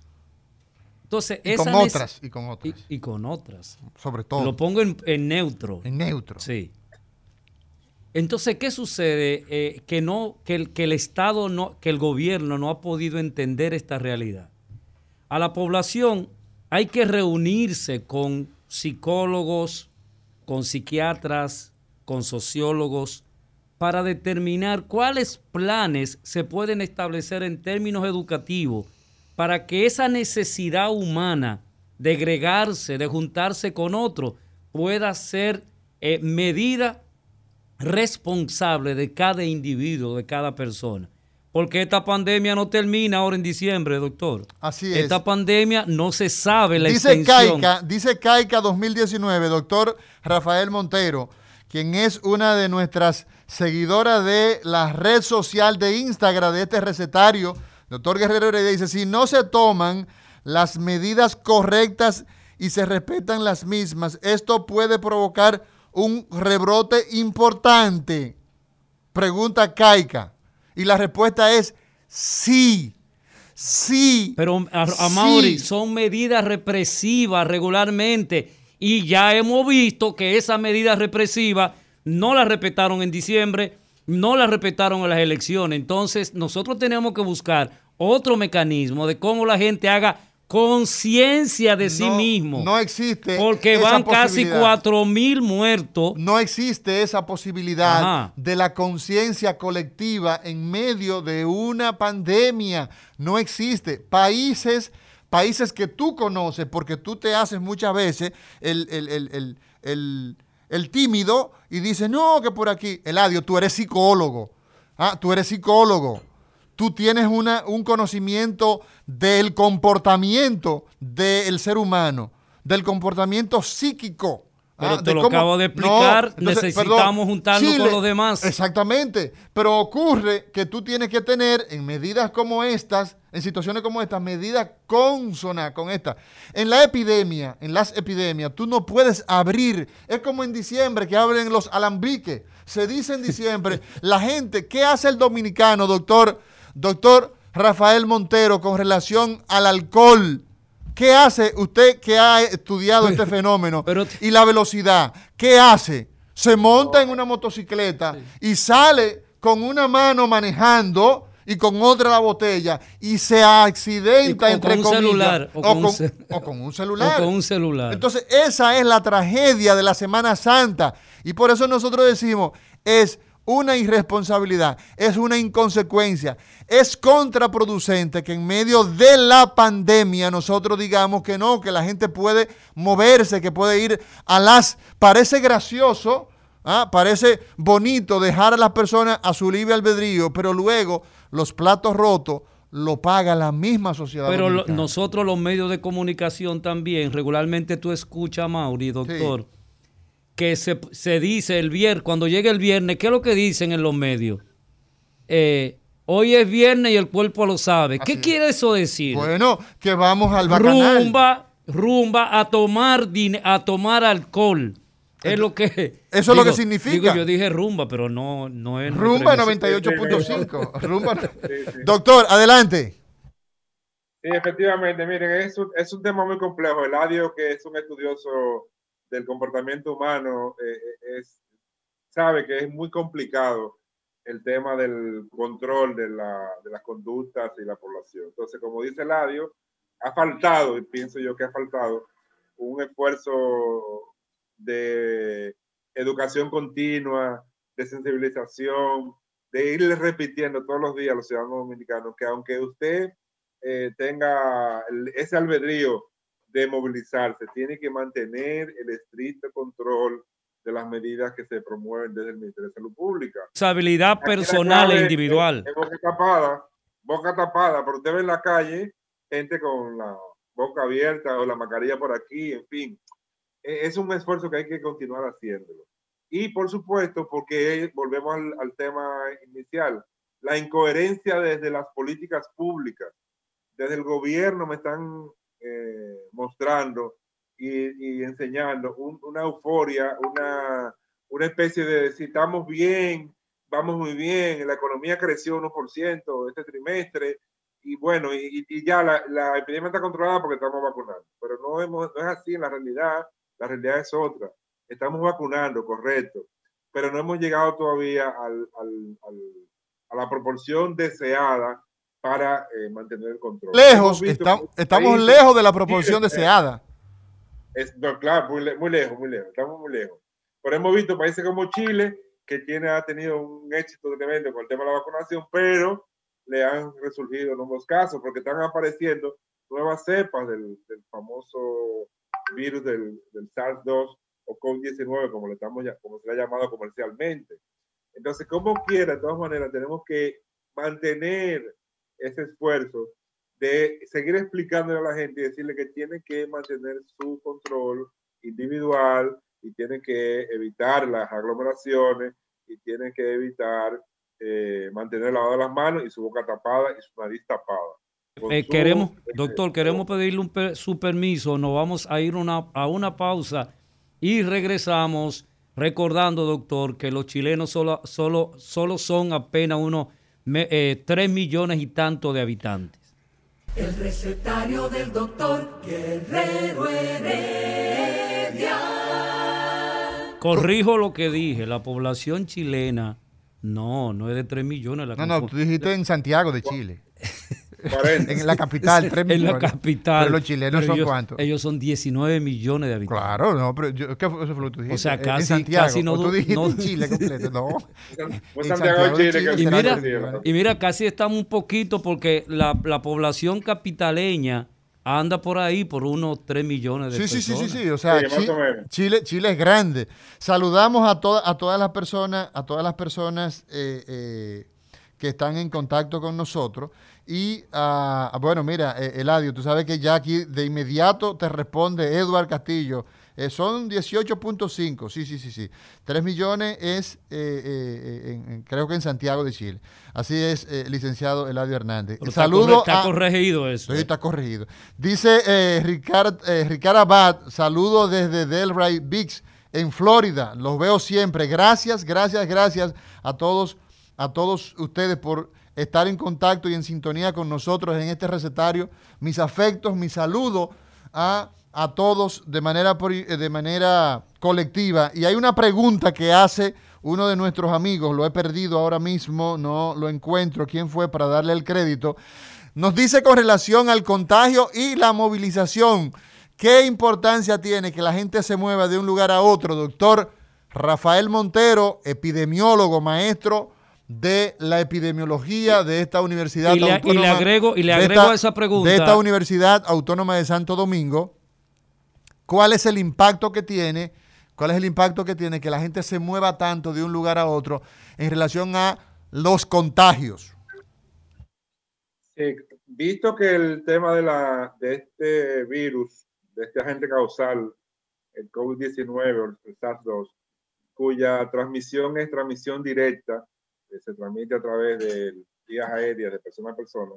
Entonces, y con otras, y con otras. Y, con otras. Sobre todo. Lo pongo en, neutro. En neutro. Sí. Entonces, ¿qué sucede? Eh, que no, que el, que el Estado no, que el gobierno no ha podido entender esta realidad. A la población hay que reunirse con psicólogos, con psiquiatras, con sociólogos, para determinar cuáles planes se pueden establecer en términos educativos para que esa necesidad humana de agregarse, de juntarse con otro, pueda ser eh, medida responsable de cada individuo, de cada persona. Porque esta pandemia no termina ahora en diciembre, doctor. Así es. Esta pandemia no se sabe la dice extensión. Caica, dice Caica 2019, doctor Rafael Montero, quien es una de nuestras seguidora de la red social de Instagram de este recetario, doctor Guerrero Heredia, dice, si no se toman las medidas correctas y se respetan las mismas, esto puede provocar un rebrote importante. Pregunta Caica. Y la respuesta es sí. Sí. Pero, a, son medidas represivas regularmente. Y ya hemos visto que esas medidas represivas no la respetaron en diciembre, no la respetaron en las elecciones. Entonces, nosotros tenemos que buscar otro mecanismo de cómo la gente haga conciencia de sí mismo. No existe. Porque van casi cuatro mil muertos. No existe esa posibilidad de la conciencia colectiva en medio de una pandemia. No existe. Países, países que tú conoces, porque tú te haces muchas veces el, el el tímido y dice, no, que por aquí. Eladio, tú eres psicólogo. Ah, tú eres psicólogo. Tú tienes una, un conocimiento del comportamiento del ser humano, del comportamiento psíquico. Pero ah, te lo acabo de explicar, necesitamos juntarnos con los demás. Exactamente, pero ocurre que tú tienes que tener en medidas como estas, en situaciones como estas, medidas consonas con estas. En la epidemia, en las epidemias, tú no puedes abrir, es como en diciembre que abren los alambiques. Se dice en diciembre, <laughs> la gente, ¿qué hace el dominicano, doctor? Doctor Rafael Montero, con relación al alcohol ¿Qué hace usted que ha estudiado este <laughs> fenómeno y la velocidad? ¿Qué hace? Se monta en una motocicleta y sale con una mano manejando y con otra la botella y se accidenta entre con un celular o, con, un <laughs> celular. O con un celular. Entonces, esa es la tragedia de la Semana Santa. Y por eso nosotros decimos, es una irresponsabilidad, es una inconsecuencia, es contraproducente que en medio de la pandemia nosotros digamos que no, que la gente puede moverse, que puede ir a las... Parece gracioso, ¿ah? parece bonito dejar a las personas a su libre albedrío, pero luego los platos rotos lo paga la misma sociedad. Pero nosotros los medios de comunicación también, regularmente tú escuchas, Mauri, doctor que se, dice el viernes, cuando llega el viernes, ¿qué es lo que dicen en los medios? Eh, hoy es viernes y el cuerpo lo sabe. ¿Qué quiere eso decir? Bueno, que vamos al bacanal. Rumba, rumba a tomar, a tomar alcohol. Es lo que. Eso es lo que significa. yo dije rumba, pero no, no es. Rumba 98.5. <laughs> rumba. Doctor, adelante. Sí, efectivamente, miren, es un, es un tema muy complejo. El Eladio, que es un estudioso del comportamiento humano, eh, eh, es, sabe que es muy complicado el tema del control de, la, de las conductas y la población. Entonces, como dice Eladio, ha faltado, y pienso yo que ha faltado, un esfuerzo de educación continua, de sensibilización, de irle repitiendo todos los días a los ciudadanos dominicanos que aunque usted eh, tenga ese albedrío de movilizarse, tiene que mantener el estricto control de las medidas que se promueven desde el Ministerio de Salud Pública. Responsabilidad personal e individual. boca tapada, boca tapada, pero usted ve en la calle gente con la boca abierta o la mascarilla por aquí, en fin. E, es un esfuerzo que hay que continuar haciéndolo. Y por supuesto, porque volvemos al, tema inicial, la incoherencia desde las políticas públicas, desde el gobierno me están eh, mostrando y, enseñando una euforia, una, una especie de si estamos bien, vamos muy bien, la economía creció 1% este trimestre, y bueno, y, ya la, la, epidemia está controlada porque estamos vacunando, pero no, hemos, es así en la realidad, la realidad es otra. Estamos vacunando, correcto, pero no hemos llegado todavía al, a la proporción deseada para eh, mantener el control. Lejos, estamos lejos de la proporción deseada. <laughs> Es, claro, muy, muy, lejos, muy lejos, estamos muy lejos. Pero hemos visto países como Chile, que tiene, ha tenido un éxito tremendo con el tema de la vacunación, pero le han resurgido nuevos casos porque están apareciendo nuevas cepas del, del famoso virus del, del SARS-2 o COVID-19, como, le estamos, como se le ha llamado comercialmente. Entonces, como quiera, de todas maneras, tenemos que mantener ese esfuerzo de seguir explicándole a la gente y decirle que tiene que mantener su control individual y tiene que evitar las aglomeraciones y tiene que evitar eh, mantener lavado las manos y su boca tapada y su nariz tapada. Eh, queremos, doctor, queremos pedirle un su permiso, nos vamos a ir una, a una pausa y regresamos recordando, doctor, que los chilenos solo, solo, solo son apenas unos eh, 3 millones y tanto de habitantes. El recetario del doctor Guerrero Heredia. Corrijo lo que dije, la población chilena no, no es de 3 millones. La no, no, tú dijiste en Santiago de Chile. <laughs> en la capital, 3 millones. En la capital. Pero los chilenos son cuántos? Ellos son 19 millones de habitantes. Claro, no, pero yo, ¿qué fue, eso fue lo que tú dijiste? O sea, casi, en Santiago, casi no, tú dijiste no, Chile completo, no. <laughs> Pues Santiago, Chile. y, mira, y mira, casi estamos un poquito porque la, la población capitaleña anda por ahí por unos 3 millones de sí, personas. Sí, sí, sí, o sea, Chile, Chile, es grande. Saludamos a, a todas las personas, a todas las personas eh, eh, que están en contacto con nosotros. Y, uh, bueno, mira, eh, Eladio, tú sabes que ya aquí de inmediato te responde Eduard Castillo. Eh, son 18.5, sí, sí, sí, sí. 3 millones es, eh, eh, creo que en Santiago de Chile. Así es, licenciado Eladio Hernández. Saludo está, corregido eso. Sí, está corregido. Dice Ricard, Ricard Abad, saludo desde Delray Beach, en Florida. Los veo siempre. Gracias, gracias, gracias a todos, a todos ustedes por estar en contacto y en sintonía con nosotros en este recetario. Mis afectos, mi saludo a, a todos de manera, eh, de manera colectiva. Y hay una pregunta que hace uno de nuestros amigos, lo he perdido ahora mismo, no lo encuentro, quién fue para darle el crédito. Nos dice con relación al contagio y la movilización, ¿qué importancia tiene que la gente se mueva de un lugar a otro? Doctor Rafael Montero, epidemiólogo, maestro de la epidemiología de esta universidad y le, autónoma. Y le agrego, y le agrego a esa pregunta. De esta Universidad Autónoma de Santo Domingo. ¿Cuál es el impacto que tiene? ¿Cuál es el impacto que tiene que la gente se mueva tanto de un lugar a otro en relación a los contagios? visto que el tema de, la, de este virus, de este agente causal, el COVID-19 o el SARS-2, cuya transmisión es transmisión directa, se transmite a través de vías aéreas de persona a persona,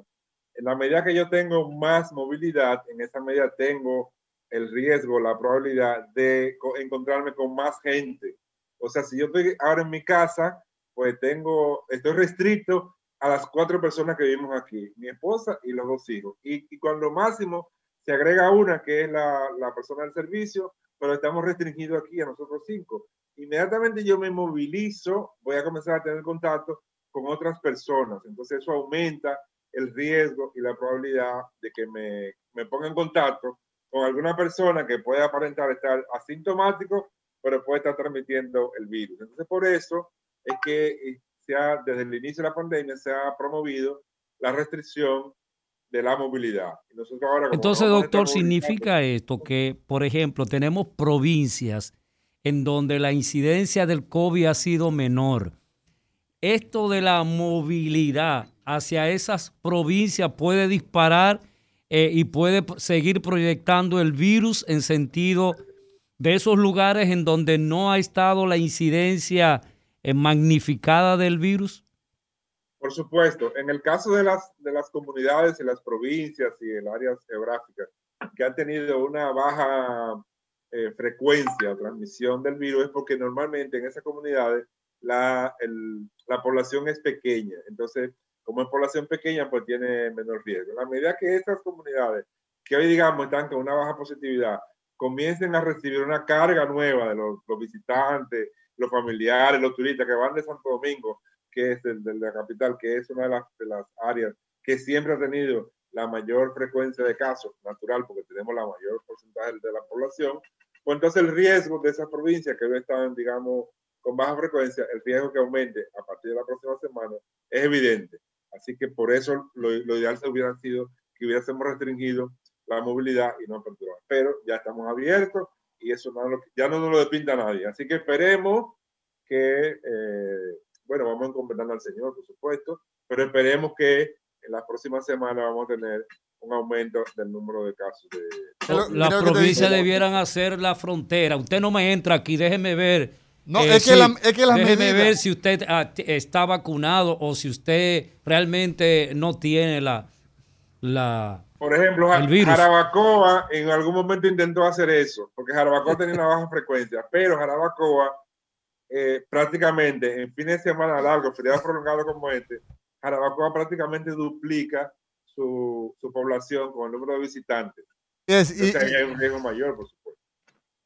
en la medida que yo tengo más movilidad, en esa medida tengo el riesgo, la probabilidad de encontrarme con más gente. O sea, si yo estoy ahora en mi casa, pues tengo, estoy restricto a las cuatro personas que vivimos aquí, mi esposa y los dos hijos. Y, y máximo se agrega una, que es la, la persona del servicio, pero estamos restringidos aquí a nosotros cinco. Inmediatamente yo me movilizo, voy a comenzar a tener contacto con otras personas. Entonces eso aumenta el riesgo y la probabilidad de que me, me ponga en contacto con alguna persona que pueda aparentar estar asintomático, pero puede estar transmitiendo el virus. Entonces, por eso es que eh, se ha, desde el inicio de la pandemia se ha promovido la restricción de la movilidad. Entonces, doctor, ¿significa esto que, por ejemplo, tenemos provincias en donde la incidencia del COVID ha sido menor? Esto de la movilidad hacia esas provincias puede disparar eh, y puede seguir proyectando el virus en sentido de esos lugares en donde no ha estado la incidencia eh, magnificada del virus? Por supuesto, en el caso de las, de las comunidades y las provincias y el áreas geográficas que han tenido una baja eh, frecuencia de transmisión del virus es porque normalmente en esas comunidades la, la población es pequeña. Entonces, como es población pequeña, pues tiene menor riesgo. La medida que estas comunidades, que hoy digamos están con una baja positividad, comiencen a recibir una carga nueva de los, visitantes, los familiares, los turistas que van de Santo Domingo, que es el de la capital, que es una de las, de las áreas que siempre ha tenido la mayor frecuencia de casos, natural, porque tenemos la mayor porcentaje de la población, pues entonces el riesgo de esas provincias que hoy están, digamos, con baja frecuencia, el riesgo que aumente a partir de la próxima semana es evidente. Así que por eso lo, ideal se hubiera sido que hubiésemos restringido la movilidad y no apertura. Pero ya estamos abiertos y eso no ya no nos lo despinta nadie. Así que esperemos que, eh, bueno, vamos encomendando al Señor, por supuesto, pero esperemos que en las próximas semanas vamos a tener un aumento del número de casos. De... Las provincias debieran hacer la frontera. Usted no me entra aquí, déjeme ver no, eh, es, que la, es que Déjeme ver si usted ah, está vacunado o si usted realmente no tiene la... la Por ejemplo, Jarabacoa en algún momento intentó hacer eso, porque Jarabacoa tenía una baja frecuencia, pero Jarabacoa eh, prácticamente en fines de semana largos, feriados prolongados como este, Jarabacoa prácticamente duplica su, su población con el número de visitantes. Es, y, hay un riesgo mayor, por supuesto.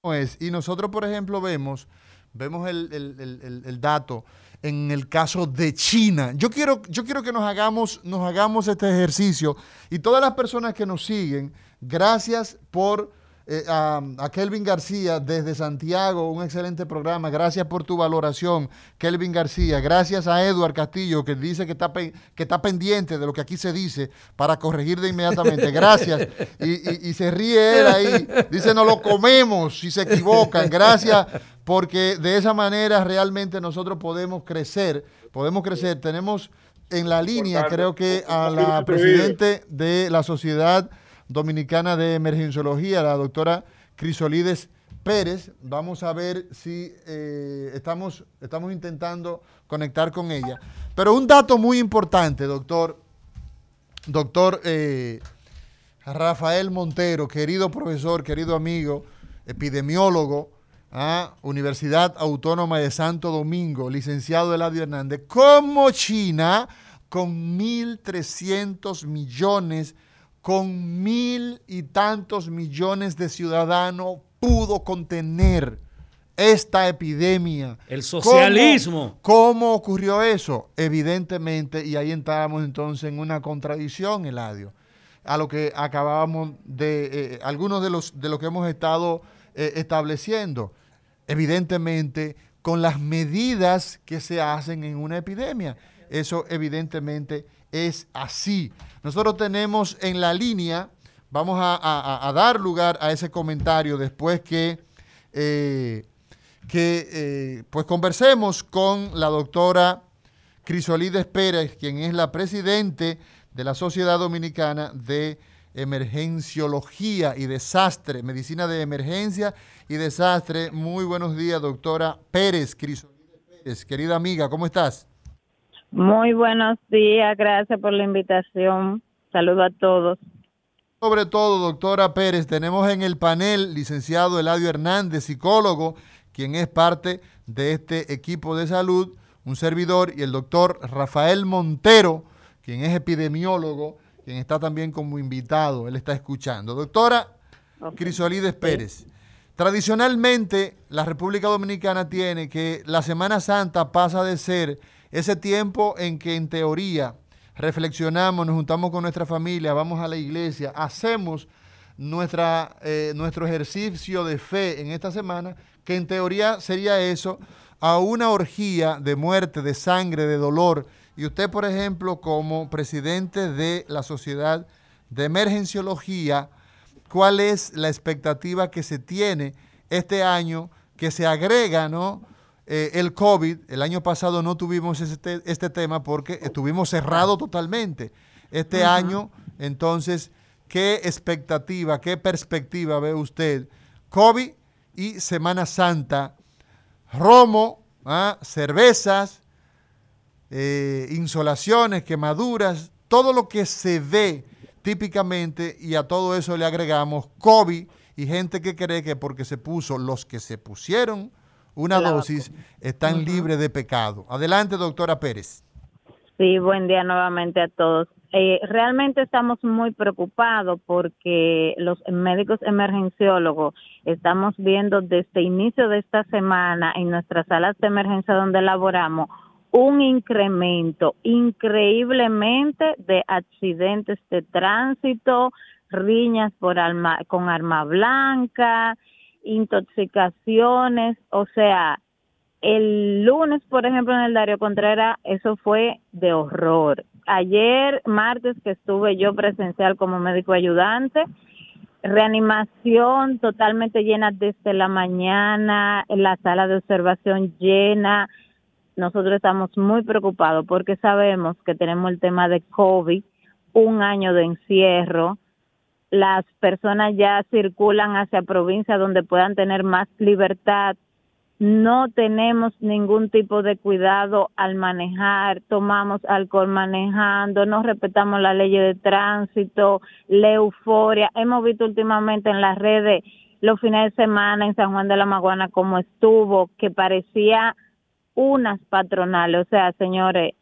Pues, y nosotros, por ejemplo, vemos Vemos el, dato en el caso de China. Yo quiero, yo quiero que nos hagamos, nos hagamos este ejercicio y todas las personas que nos siguen, gracias por eh, a, Kelvin García desde Santiago, un excelente programa. Gracias por tu valoración, Kelvin García. Gracias a Edward Castillo, que dice que está, que está pendiente de lo que aquí se dice para corregir de inmediatamente. Gracias. Y, y se ríe él ahí. Dice, no lo comemos si se equivocan. Gracias, porque de esa manera realmente nosotros podemos crecer. Podemos crecer. Tenemos en la línea, creo que a la presidente de la sociedad Dominicana de Emergenciología, la doctora Crisolides Pérez. Vamos a ver si eh, estamos, estamos intentando conectar con ella. Pero un dato muy importante, doctor, doctor eh, Rafael Montero, querido profesor, querido amigo, epidemiólogo, ¿ah? Universidad Autónoma de Santo Domingo, licenciado Eladio Hernández, como China, con 1.300 millones con mil y tantos millones de ciudadanos pudo contener esta epidemia. El socialismo. ¿Cómo, ocurrió eso? Evidentemente, y ahí entramos entonces en una contradicción, Eladio, a lo que acabábamos de, eh, algunos de los de lo que hemos estado eh, estableciendo. Evidentemente, con las medidas que se hacen en una epidemia. Eso evidentemente es así. Nosotros tenemos en la línea, vamos a, dar lugar a ese comentario después que, eh, que eh, pues conversemos con la doctora Crisolides Pérez, quien es la presidente de la Sociedad Dominicana de Emergenciología y Desastre, Medicina de Emergencia y Desastre. Muy buenos días, doctora Pérez, Crisolides Pérez. Querida amiga, ¿cómo estás? Muy buenos días, gracias por la invitación. Saludo a todos. Sobre todo, doctora Pérez, tenemos en el panel licenciado Eladio Hernández, psicólogo, quien es parte de este equipo de salud, un servidor, y el doctor Rafael Montero, quien es epidemiólogo, quien está también como invitado, él está escuchando. Doctora Crisolides Pérez, tradicionalmente la República Dominicana tiene que la Semana Santa pasa de ser ese tiempo en que en teoría reflexionamos, nos juntamos con nuestra familia, vamos a la iglesia, hacemos nuestra, eh, nuestro ejercicio de fe en esta semana, que en teoría sería eso, a una orgía de muerte, de sangre, de dolor. Y usted, por ejemplo, como presidente de la Sociedad de Emergenciología, ¿cuál es la expectativa que se tiene este año que se agrega, ¿no? Eh, el COVID, el año pasado no tuvimos este, este tema porque estuvimos cerrados totalmente. Este año, entonces, ¿qué expectativa, qué perspectiva ve usted? COVID y Semana Santa, romo, ¿ah? cervezas, eh, insolaciones, quemaduras, todo lo que se ve típicamente y a todo eso le agregamos COVID y gente que cree que porque se puso los que se pusieron una dosis están libres de pecado. Adelante, doctora Pérez. Sí, buen día nuevamente a todos. Eh, realmente estamos muy preocupados porque los médicos emergenciólogos estamos viendo desde inicio de esta semana en nuestras salas de emergencia donde laboramos un incremento increíblemente de accidentes de tránsito, riñas por alma, con arma blanca, intoxicaciones, o sea, el lunes, por ejemplo, en el Dario Contreras, eso fue de horror. Ayer, martes, que estuve yo presencial como médico ayudante, reanimación totalmente llena desde la mañana, la sala de observación llena. Nosotros estamos muy preocupados porque sabemos que tenemos el tema de COVID, un año de encierro, las personas ya circulan hacia provincias donde puedan tener más libertad. No tenemos ningún tipo de cuidado al manejar, tomamos alcohol manejando, no respetamos la ley de tránsito, la euforia. Hemos visto últimamente en las redes los fines de semana en San Juan de la Maguana como estuvo, que parecía unas patronales. O sea, señores,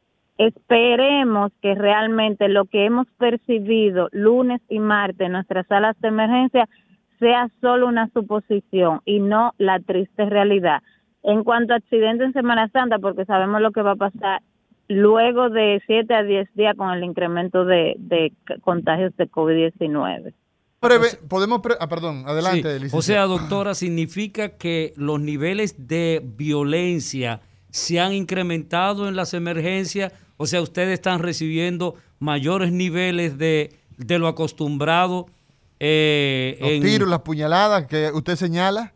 Esperemos que realmente lo que hemos percibido lunes y martes en nuestras salas de emergencia sea solo una suposición y no la triste realidad. En cuanto a accidentes en Semana Santa, porque sabemos lo que va a pasar luego de 7 a 10 días con el incremento de, contagios de COVID-19. Podemos, ah, perdón, adelante. O sea, doctora, significa que los niveles de violencia se han incrementado en las emergencias o sea, ustedes están recibiendo mayores niveles de, lo acostumbrado. Eh, Los tiros, las puñaladas que usted señala.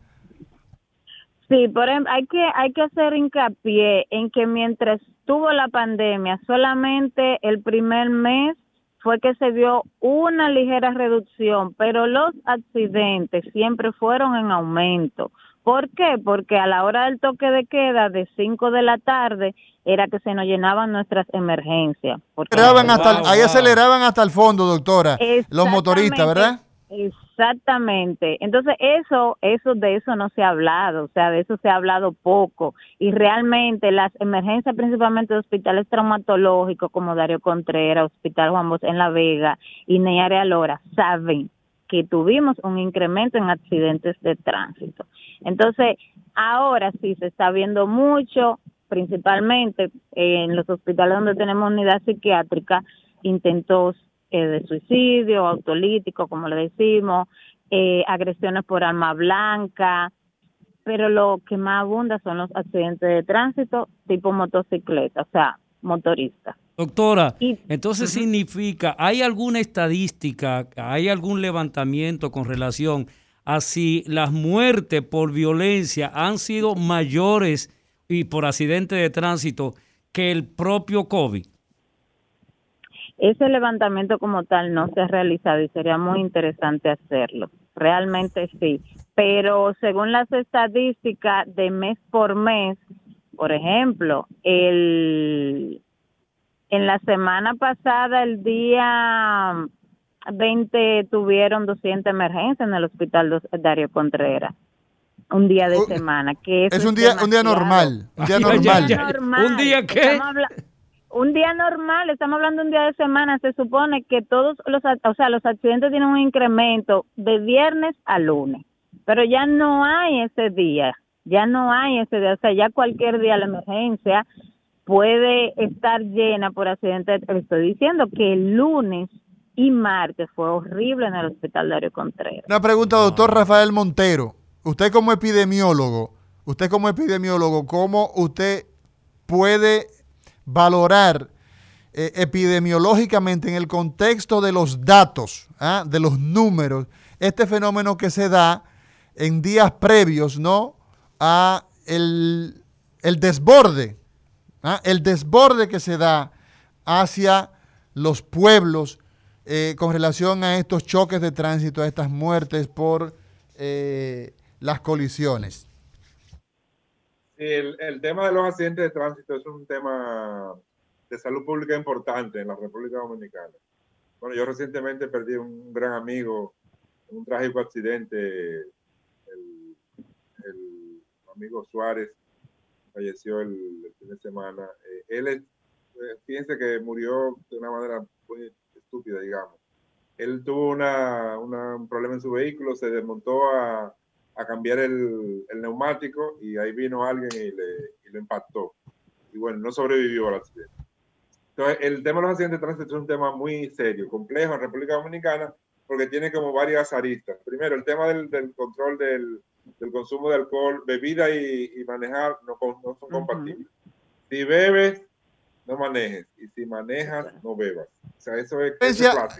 Sí, por ejemplo, hay que, hay que hacer hincapié en que mientras tuvo la pandemia, solamente el primer mes fue que se vio una ligera reducción, pero los accidentes siempre fueron en aumento. ¿Por qué? Porque a la hora del toque de queda de 5 de la tarde era que se nos llenaban nuestras emergencias. ahí aceleraban hasta el fondo, doctora, los motoristas, ¿verdad? Exactamente. Entonces eso, eso de eso no se ha hablado, o sea, de eso se ha hablado poco y realmente las emergencias, principalmente de hospitales traumatológicos como Dario Contreras, Hospital Juan Bosch en La Vega y Neyare Alora, saben que tuvimos un incremento en accidentes de tránsito. Entonces, ahora sí se está viendo mucho, principalmente en los hospitales donde tenemos unidad psiquiátrica, intentos eh, de suicidio, autolítico, como le decimos, eh, agresiones por arma blanca, pero lo que más abunda son los accidentes de tránsito tipo motocicleta, o sea, motorista. Doctora, entonces significa, ¿hay alguna estadística, hay algún levantamiento con relación a si las muertes por violencia han sido mayores y por accidente de tránsito que el propio COVID? Ese levantamiento como tal no se ha realizado y sería muy interesante hacerlo. Realmente sí. Pero según las estadísticas de mes por mes, por ejemplo, el, en la semana pasada, el día 20 tuvieron 200 emergencias en el hospital Dario Contreras. Un día de uh, semana que es un día un día normal un día <laughs> normal. un día qué un día normal estamos hablando de un día de semana. Se supone que todos los o sea los accidentes tienen un incremento de viernes a lunes pero ya no hay ese día ya no hay ese día. O sea ya cualquier día la emergencia puede estar llena por accidentes estoy diciendo que el lunes y martes fue horrible en el hospital Dario Contreras. Una pregunta, doctor Rafael Montero. Usted como epidemiólogo, usted como epidemiólogo, ¿cómo usted puede valorar eh, epidemiológicamente en el contexto de los datos, ¿ah? de los números, este fenómeno que se da en días previos, ¿no? A el, desborde, ¿ah? el desborde que se da hacia los pueblos eh, con relación a estos choques de tránsito, a estas muertes por eh, las colisiones. el, el, tema de los accidentes de tránsito es un tema de salud pública importante en la República Dominicana. Bueno, yo recientemente perdí un gran amigo en un trágico accidente. El, el amigo Suárez falleció el, fin de semana. Eh, él, es, fíjense que murió de una manera muy estúpida, digamos. Él tuvo una, un problema en su vehículo, se desmontó a, a cambiar el, el, neumático y ahí vino alguien y le, y lo impactó. Y bueno, no sobrevivió al accidente. Entonces, el tema de los accidentes de tránsito es un tema muy serio, complejo en República Dominicana, porque tiene como varias aristas. Primero, el tema del, del control del, del, consumo de alcohol, bebida y, y manejar no, no son compatibles. Si bebes, no manejes. Y si manejas, no bebas. O sea, eso es.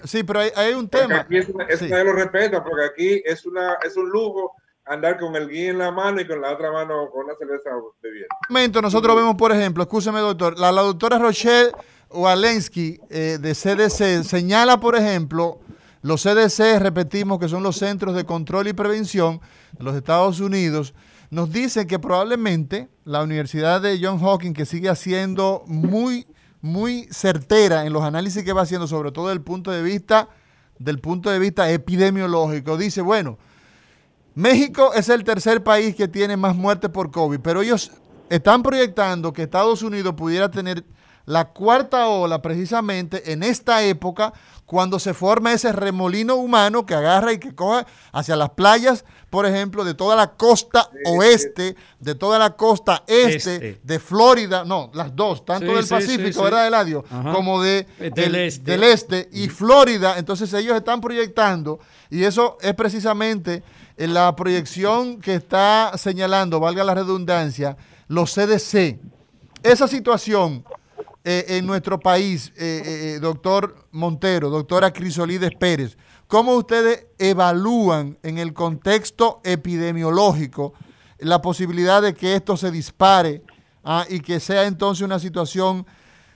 sí, pero hay, hay un tema. Aquí es, lo respeta, porque aquí es, una, es un lujo andar con el guía en la mano y con la otra mano con una cerveza bebiendo. momento, nosotros vemos, por ejemplo, escúcheme, doctor, la, la doctora Rochelle Walensky eh, de CDC señala, por ejemplo, los CDC, repetimos, que son los Centros de Control y Prevención de los Estados Unidos, nos dice que probablemente la Universidad de John Hawking, que sigue haciendo muy, muy certera en los análisis que va haciendo, sobre todo del punto de vista, del punto de vista epidemiológico, dice, bueno, México es el tercer país que tiene más muertes por COVID, pero ellos están proyectando que Estados Unidos pudiera tener la cuarta ola precisamente en esta época cuando se forma ese remolino humano que agarra y que coge hacia las playas, por ejemplo, de toda la costa oeste, de toda la costa este, de Florida, no, las dos, tanto del Pacífico, ¿verdad, Eladio? Como de, eh, del, este. del este y Florida. Entonces ellos están proyectando, y eso es precisamente en la proyección que está señalando, valga la redundancia, los CDC. Esa situación eh, en nuestro país, eh, eh, doctor Montero, doctora Crisolides Pérez, ¿cómo ustedes evalúan en el contexto epidemiológico la posibilidad de que esto se dispare ah, y que sea entonces una situación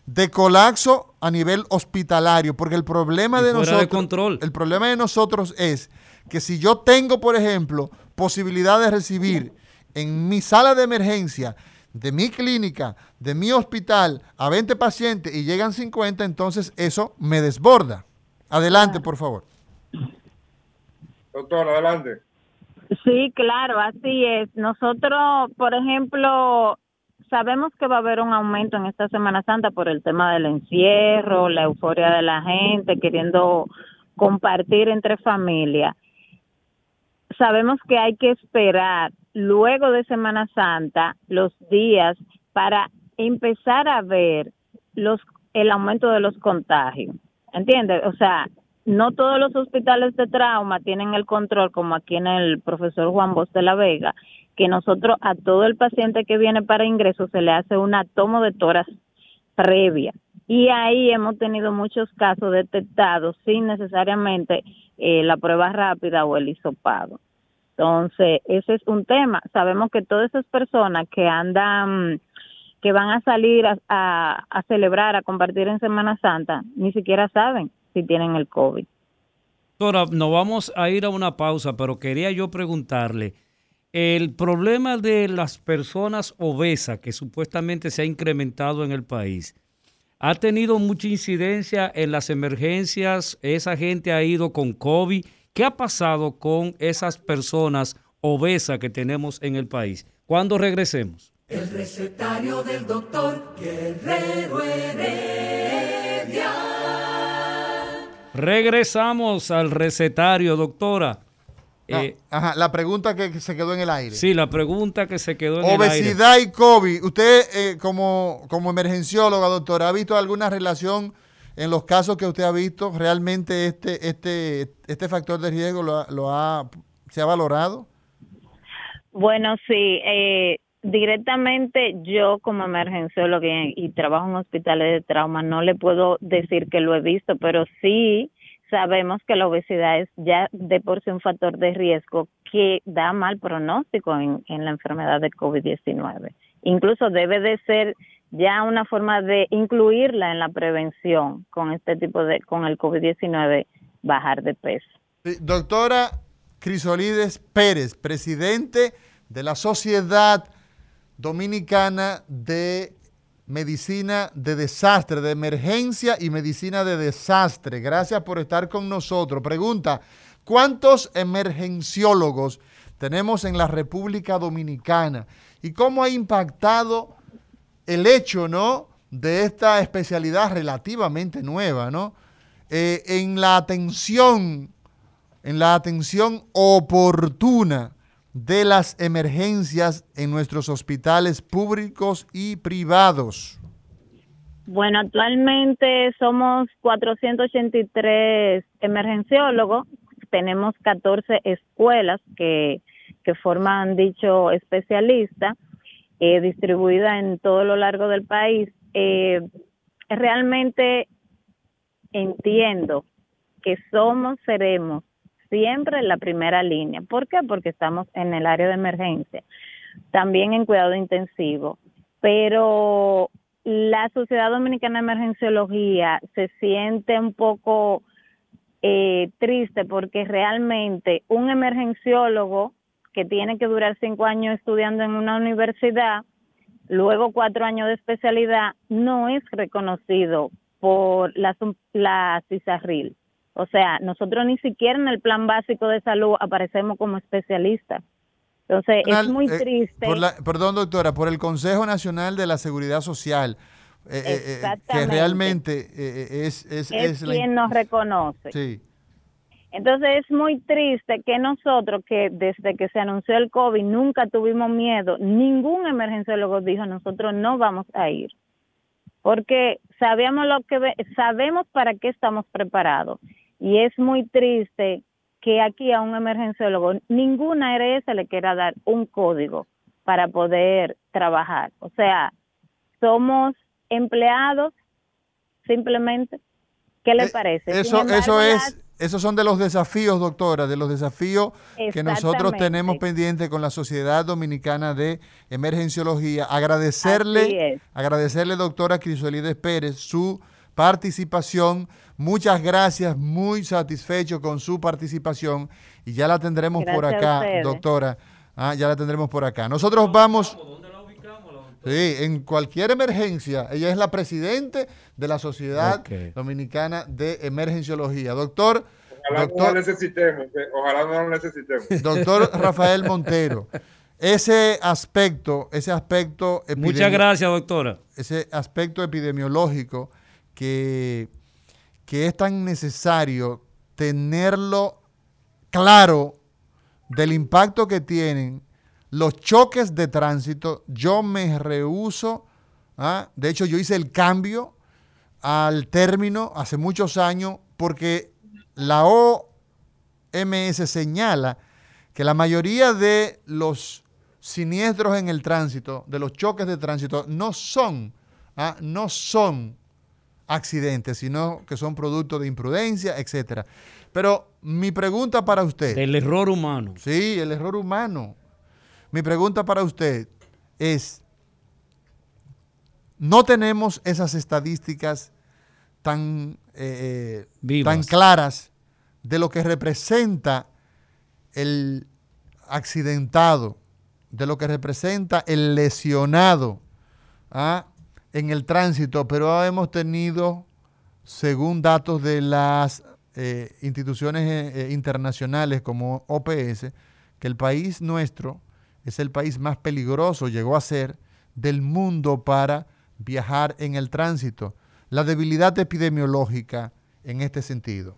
de colapso a nivel hospitalario? Porque el problema de nosotros, control. el problema de nosotros es que si yo tengo, por ejemplo, posibilidad de recibir en mi sala de emergencia de mi clínica, de mi hospital, a 20 pacientes y llegan 50, entonces eso me desborda. Adelante, por favor. Doctor, adelante. Sí, claro, así es. Nosotros, por ejemplo, sabemos que va a haber un aumento en esta Semana Santa por el tema del encierro, la euforia de la gente queriendo compartir entre familias. Sabemos que hay que esperar luego de Semana Santa los días para empezar a ver los el aumento de los contagios. ¿Entiendes? O sea, no todos los hospitales de trauma tienen el control como aquí en el profesor Juan Bosch de la Vega, que nosotros a todo el paciente que viene para ingreso se le hace una toma de toras previa. Y ahí hemos tenido muchos casos detectados sin necesariamente eh, la prueba rápida o el hisopado. Entonces, ese es un tema. Sabemos que todas esas personas que andan, que van a salir a, a, celebrar, a compartir en Semana Santa, ni siquiera saben si tienen el COVID. Doctora, nos vamos a ir a una pausa, pero quería yo preguntarle, el problema de las personas obesas que supuestamente se ha incrementado en el país, ha tenido mucha incidencia en las emergencias, esa gente ha ido con COVID. ¿Qué ha pasado con esas personas obesas que tenemos en el país? ¿Cuándo regresemos? El recetario del doctor Guerrero Heredia. Regresamos al recetario, doctora. Ah, Eh, ajá, la pregunta que se quedó en el aire. sí, la pregunta que se quedó en el aire. Obesidad y COVID. Usted, eh, como, como emergencióloga, doctora, ¿ha visto alguna relación en los casos que usted ha visto? ¿Realmente este, este, este factor de riesgo lo, lo ha, se ha valorado? Bueno, sí, eh, directamente yo como emergencióloga y, y trabajo en hospitales de trauma no le puedo decir que lo he visto, pero sí sabemos que la obesidad es ya de por sí un factor de riesgo que da mal pronóstico en, en la enfermedad de COVID-19. Incluso debe de ser ya una forma de incluirla en la prevención con este tipo de, con el COVID-19, bajar de peso. Doctora Crisolides Pérez, presidente de la Sociedad Dominicana de Medicina de Desastre, de Emergencia y Medicina de Desastre. Gracias por estar con nosotros. Pregunta, ¿cuántos emergenciólogos tenemos en la República Dominicana? ¿Y cómo ha impactado el hecho, ¿no? De esta especialidad relativamente nueva, ¿no? Eh, en la atención, en la atención oportuna de las emergencias en nuestros hospitales públicos y privados. Bueno, actualmente somos 483 emergenciólogos, tenemos 14 escuelas que, que forman dicho especialista, eh, distribuida en todo lo largo del país. Eh, realmente entiendo que somos, seremos siempre en la primera línea. ¿Por qué? Porque estamos en el área de emergencia, también en cuidado intensivo, pero la Sociedad Dominicana de Emergenciología se siente un poco eh, triste porque realmente un emergenciólogo que tiene que durar cinco años estudiando en una universidad, luego cuatro años de especialidad, no es reconocido por la, la CISARRIL. O sea, nosotros ni siquiera en el plan básico de salud aparecemos como especialistas. Entonces, es muy eh, triste. por la- perdón, doctora, por el Consejo Nacional de la Seguridad Social, eh, eh, eh, que realmente es, es, es la- quien nos reconoce. Sí. Entonces es muy triste que nosotros, que desde que se anunció el COVID nunca tuvimos miedo, ningún emergenciólogo dijo nosotros no vamos a ir, porque sabíamos lo que ve- sabemos para qué estamos preparados y es muy triste que aquí a un emergenciólogo ninguna ARS le quiera dar un código para poder trabajar, o sea, somos empleados simplemente. ¿Qué le Eh, parece? Eso, embargo, eso es, esos son de los desafíos, doctora, de los desafíos que nosotros tenemos pendientes con la Sociedad Dominicana de Emergenciología. Agradecerle, agradecerle, doctora Crisolides Pérez, su participación. Muchas gracias, muy satisfecho con su participación y ya la tendremos por Gracias acá, doctora. Ah, ya la tendremos por acá. Nosotros vamos. Sí, en cualquier emergencia. Ella es la presidente de la Sociedad. Dominicana de Emergenciología. Doctor, Ojalá no lo doctor, necesitemos, eh, ojalá no lo necesitemos. <laughs> doctor Rafael Montero. Ese aspecto, ese aspecto Muchas gracias, doctora. ese aspecto epidemiológico que, que es tan necesario tenerlo claro del impacto que tienen los choques de tránsito. Yo me rehuso, ¿ah? de hecho yo hice el cambio al término hace muchos años porque la OMS señala que la mayoría de los siniestros en el tránsito, de los choques de tránsito, no son, ¿ah? no son accidentes, sino que son producto de imprudencia, etcétera. Pero mi pregunta para usted, Del error humano. sí, el error humano. Mi pregunta para usted es, no tenemos esas estadísticas tan, eh, eh, tan claras de lo que representa el accidentado, de lo que representa el lesionado, ¿ah? en el tránsito, pero hemos tenido, según datos de las eh, instituciones eh, internacionales como OPS, que el país nuestro es el país más peligroso, llegó a ser, del mundo para viajar en el tránsito. La debilidad epidemiológica en este sentido.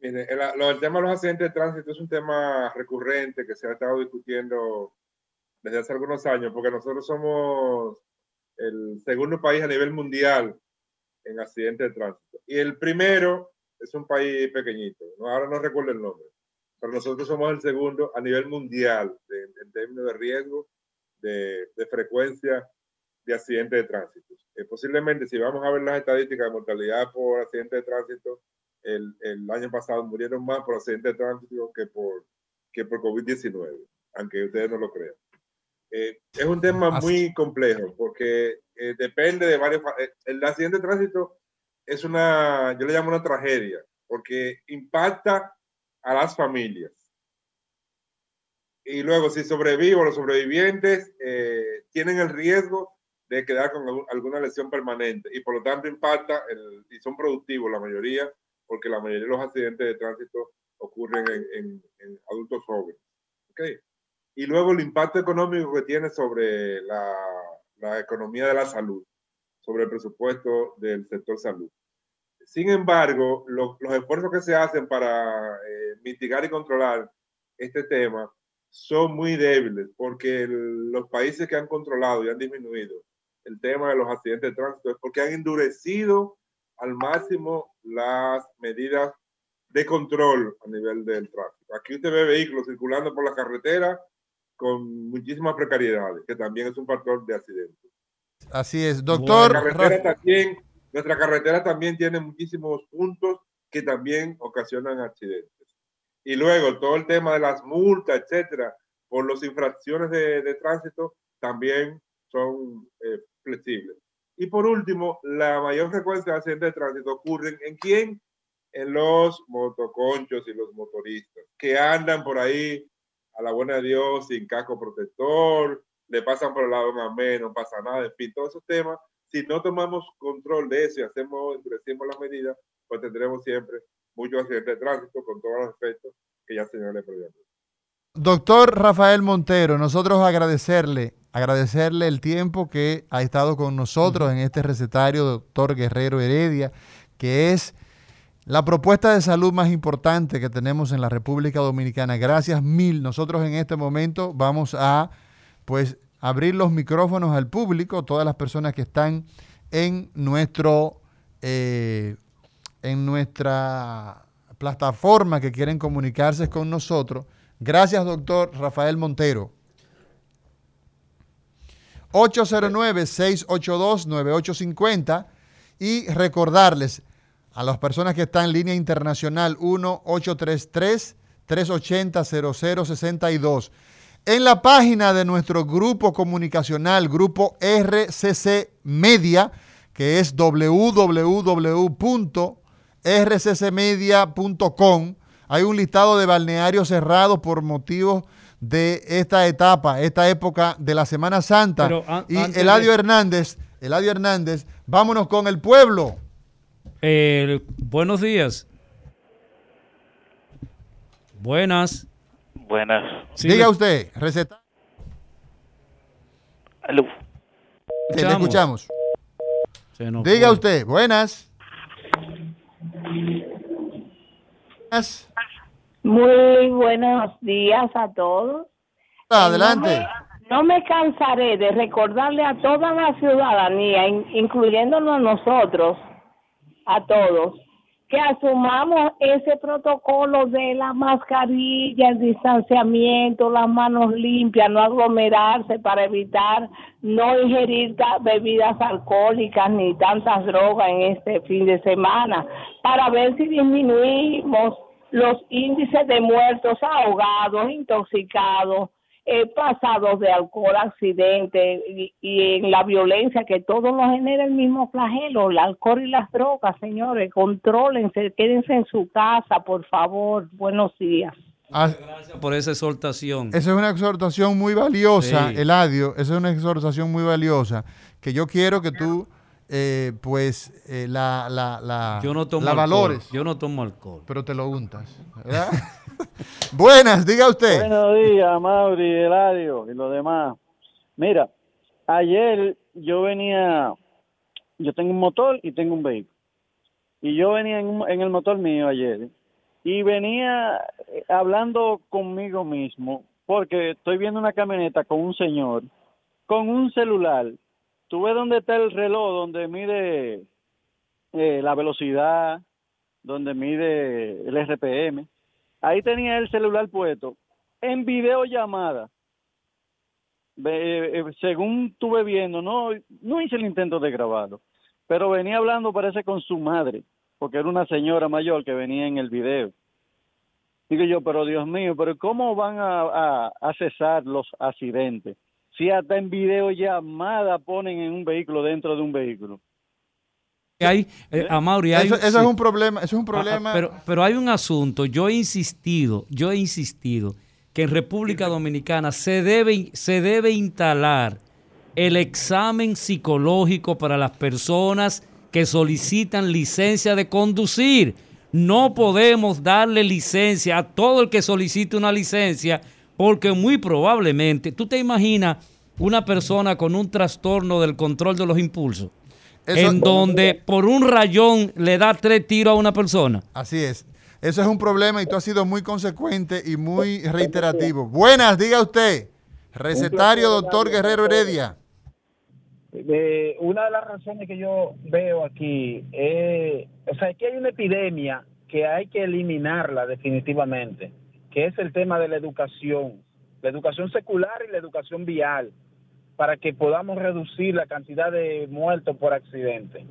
Mire, el, tema de los accidentes de tránsito es un tema recurrente que se ha estado discutiendo desde hace algunos años, porque nosotros somos el segundo país a nivel mundial en accidentes de tránsito. Y el primero es un país pequeñito, ahora no recuerdo el nombre, pero nosotros somos el segundo a nivel mundial en términos de riesgo, de, de, frecuencia de accidentes de tránsito. Eh, posiblemente, si vamos a ver las estadísticas de mortalidad por accidentes de tránsito, el, el año pasado murieron más por accidentes de tránsito que por, que por COVID-19, aunque ustedes no lo crean. Eh, es un tema muy complejo porque eh, depende de varios. Eh, el accidente de tránsito es una, yo le llamo una tragedia, porque impacta a las familias. Y luego, si sobrevivo, los sobrevivientes tienen el riesgo de quedar con alguna lesión permanente y por lo tanto impacta el, y son productivos la mayoría, porque la mayoría de los accidentes de tránsito ocurren en, en, en adultos jóvenes. Okay y luego el impacto económico que tiene sobre la, la economía de la salud, sobre el presupuesto del sector salud. Sin embargo, los esfuerzos que se hacen para eh, mitigar y controlar este tema son muy débiles porque los países que han controlado y han disminuido el tema de los accidentes de tránsito es porque han endurecido al máximo las medidas de control a nivel del tráfico. Aquí usted ve vehículos circulando por la carretera con muchísimas precariedades, que también es un factor de accidente. Así es, doctor. Nuestra carretera, también, nuestra carretera también tiene muchísimos puntos que también ocasionan accidentes. Y luego todo el tema de las multas, etcétera, por las infracciones de, tránsito, también son eh, flexibles. Y por último, la mayor frecuencia de accidentes de tránsito ocurren en quién? En los motoconchos y los motoristas, que andan por ahí a la buena Dios, sin casco protector, le pasan por el lado más menos, no pasa nada, en fin, todos esos temas, si no tomamos control de eso y hacemos, endurecemos las medidas, pues tendremos siempre muchos accidentes de tránsito con todos los efectos que ya señalé previamente. Doctor Rafael Montero, nosotros agradecerle, agradecerle el tiempo que ha estado con nosotros en este recetario, doctor Guerrero Heredia, que es la propuesta de salud más importante que tenemos en la República Dominicana. Gracias mil. Nosotros en este momento vamos a pues abrir los micrófonos al público, todas las personas que están en nuestro eh, en nuestra plataforma que quieren comunicarse con nosotros. Gracias, doctor Rafael Montero. 809-682-9850 y recordarles, a las personas que están en línea internacional 1-833-380-0062. En la página de nuestro grupo comunicacional, grupo RCC Media, que es www.rccmedia.com, hay un listado de balnearios cerrados por motivos de esta etapa, esta época de la Semana Santa. y Eladio Hernández, Eladio Hernández, vámonos con el pueblo. Eh, buenos días. Buenas. Buenas. Diga usted, receta. Aló. Le escuchamos. Diga usted, buenas. buenas. Muy buenos días a todos. Adelante. No me, cansaré de recordarle a toda la ciudadanía, incluyéndonos nosotros, a todos asumamos ese protocolo de la mascarilla, el distanciamiento, las manos limpias, no aglomerarse para evitar no ingerir bebidas alcohólicas ni tantas drogas en este fin de semana, para ver si disminuimos los índices de muertos ahogados, intoxicados, eh, pasados de alcohol, accidente y, en la violencia que todo nos genera el mismo flagelo, el alcohol y las drogas, señores, contrólense, quédense en su casa, por favor. Buenos días. Ah, Gracias por esa exhortación. Esa es una exhortación muy valiosa, Eladio, esa es una exhortación muy valiosa que yo quiero que tú, eh, pues, eh, la, la, la, Yo no tomo la valores, Yo no tomo alcohol. pero te lo untas. ¿verdad? <laughs> <laughs> Buenas, diga usted. Buenos días, Mauri, Eladio y los demás. Mira, ayer yo venía, yo tengo un motor y tengo un vehículo. Y yo venía en, en el motor mío ayer y venía eh, hablando conmigo mismo porque estoy viendo una camioneta con un señor con un celular. Tú ves dónde está el reloj, donde mide eh, la velocidad, donde mide el RPM. Ahí tenía el celular puesto en videollamada. Ve- eh, según estuve viendo, no, no hice el intento de grabarlo, pero venía hablando, parece, con su madre, porque era una señora mayor que venía en el video. Digo yo, pero Dios mío, pero ¿cómo van a cesar los accidentes? Si hasta en videollamada ponen en un vehículo dentro de un vehículo. Hay, eh, Amaury, hay- Eso, eso sí. es un problema, eso es un Ah, problema. ah, pero, pero hay un asunto, yo he insistido, yo he insistido que en República Dominicana se debe, se debe instalar el examen psicológico para las personas que solicitan licencia de conducir. No podemos darle licencia a todo el que solicite una licencia porque muy probablemente, tú te imaginas una persona con un trastorno del control de los impulsos, Eso- en donde por un rayón le da tres tiros a una persona. Así es. Eso es un problema y tú has sido muy consecuente y muy reiterativo. Buenas, diga usted. Recetario doctor Guerrero Heredia. Eh, una de las razones que yo veo aquí es, o sea, que hay una epidemia que hay que eliminarla definitivamente, que es el tema de la educación, la educación secular y la educación vial, para que podamos reducir la cantidad de muertos por accidente.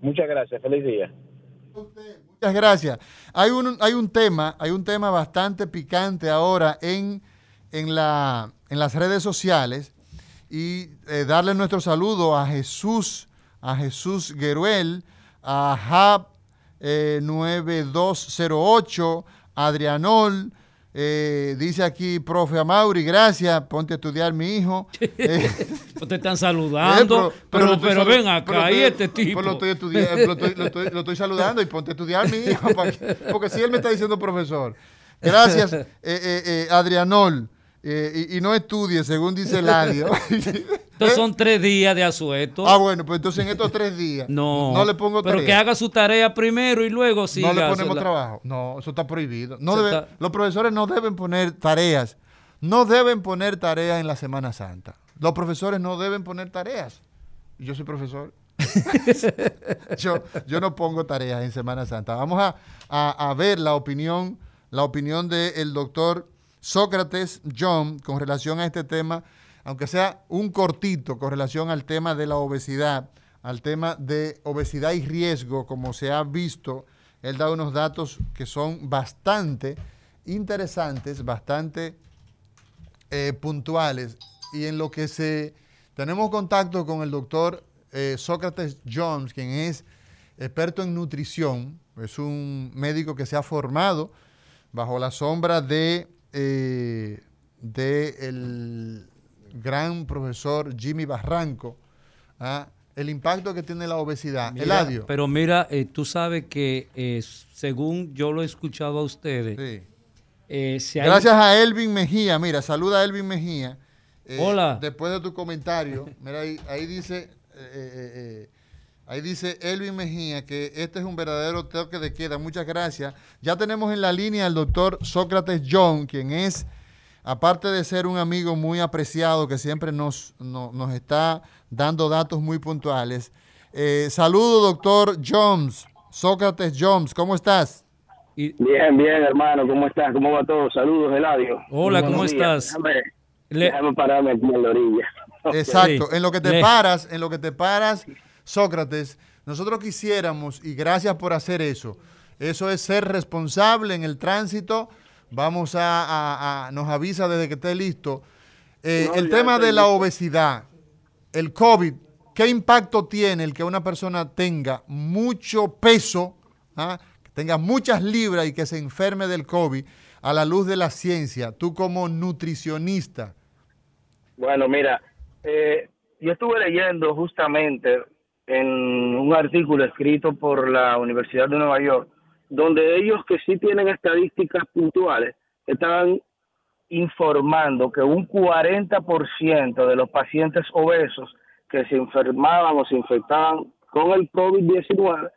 Muchas gracias, feliz día. Muchas gracias. Hay un, hay un tema, hay un tema bastante picante ahora en, en, la, en las redes sociales y eh, darle nuestro saludo a Jesús, a Jesús Gueruel, a Hab eh, 9208, Adrianol, eh, dice aquí, profe Amauri, gracias, ponte a estudiar mi hijo. Eh, <laughs> Pues te están <laughs> saludando, eh, pero, pero ven acá, estoy- este tipo. lo estoy, estudiando, lo, estoy, lo estoy- lo estoy saludando y ponte a estudiar mi hijo, que- <laughs> porque si él me está diciendo profesor. Gracias, eh, eh, eh, Adrianol. Eh, y, y no estudie, según dice Eladio. <laughs> <laughs> Estos son tres días de asueto. ah, bueno, pues entonces en estos tres días no, no le pongo Pero tarea. que haga su tarea primero y luego siga. no le ponemos trabajo. No, eso está prohibido. No Eso debe- está- Los profesores no deben poner tareas. No deben poner tareas en la Semana Santa. Los profesores no deben poner tareas. Yo soy profesor. <laughs> yo, yo no pongo tareas en Semana Santa. Vamos a, a- a ver la opinión, la opinión del doctor Sócrates John con relación a este tema, aunque sea un cortito con relación al tema de la obesidad, al tema de obesidad y riesgo, como se ha visto. Él da unos datos que son bastante interesantes, bastante eh, puntuales y en lo que se tenemos contacto con el doctor eh, Sócrates Jones, quien es experto en nutrición, es un médico que se ha formado bajo la sombra de, eh, de el gran profesor Jimmy Barranco, ¿ah? el impacto que tiene la obesidad. Mira, Eladio. Pero mira, eh, tú sabes que eh, según yo lo he escuchado a ustedes, Sí. eh, hay- Gracias a Elvin Mejía, mira, saluda a Elvin Mejía. Hola. Después de tu comentario, mira ahí, ahí dice, ahí dice Elvin Mejía que este es un verdadero toque de queda. Muchas gracias. Ya tenemos en la línea al doctor Sócrates John, quien es, aparte de ser un amigo muy apreciado que siempre nos, no- nos está dando datos muy puntuales. Eh, saludo, doctor Jones, Sócrates Jones, ¿cómo estás? Bien, bien, hermano, ¿cómo estás? ¿Cómo va todo? Saludos, Eladio. Hola, ¿cómo días. estás? Déjame, le- déjame pararme aquí en la orilla. Exacto, Sí. en lo que te Le- paras, en lo que te paras, Sócrates, nosotros quisiéramos, y gracias por hacer eso, eso es ser responsable en el tránsito, vamos a, a- a- nos avisa desde que esté listo. Eh, No, el tema de la listo. obesidad, el COVID, ¿qué impacto tiene el que una persona tenga mucho peso, ah, que tenga muchas libras y que se enferme del COVID a la luz de la ciencia? Tú como nutricionista. Bueno, mira, eh, yo estuve leyendo justamente en un artículo escrito por la Universidad de Nueva York, donde ellos que sí tienen estadísticas puntuales, estaban informando que un 40% de los pacientes obesos que se enfermaban o se infectaban con el COVID-19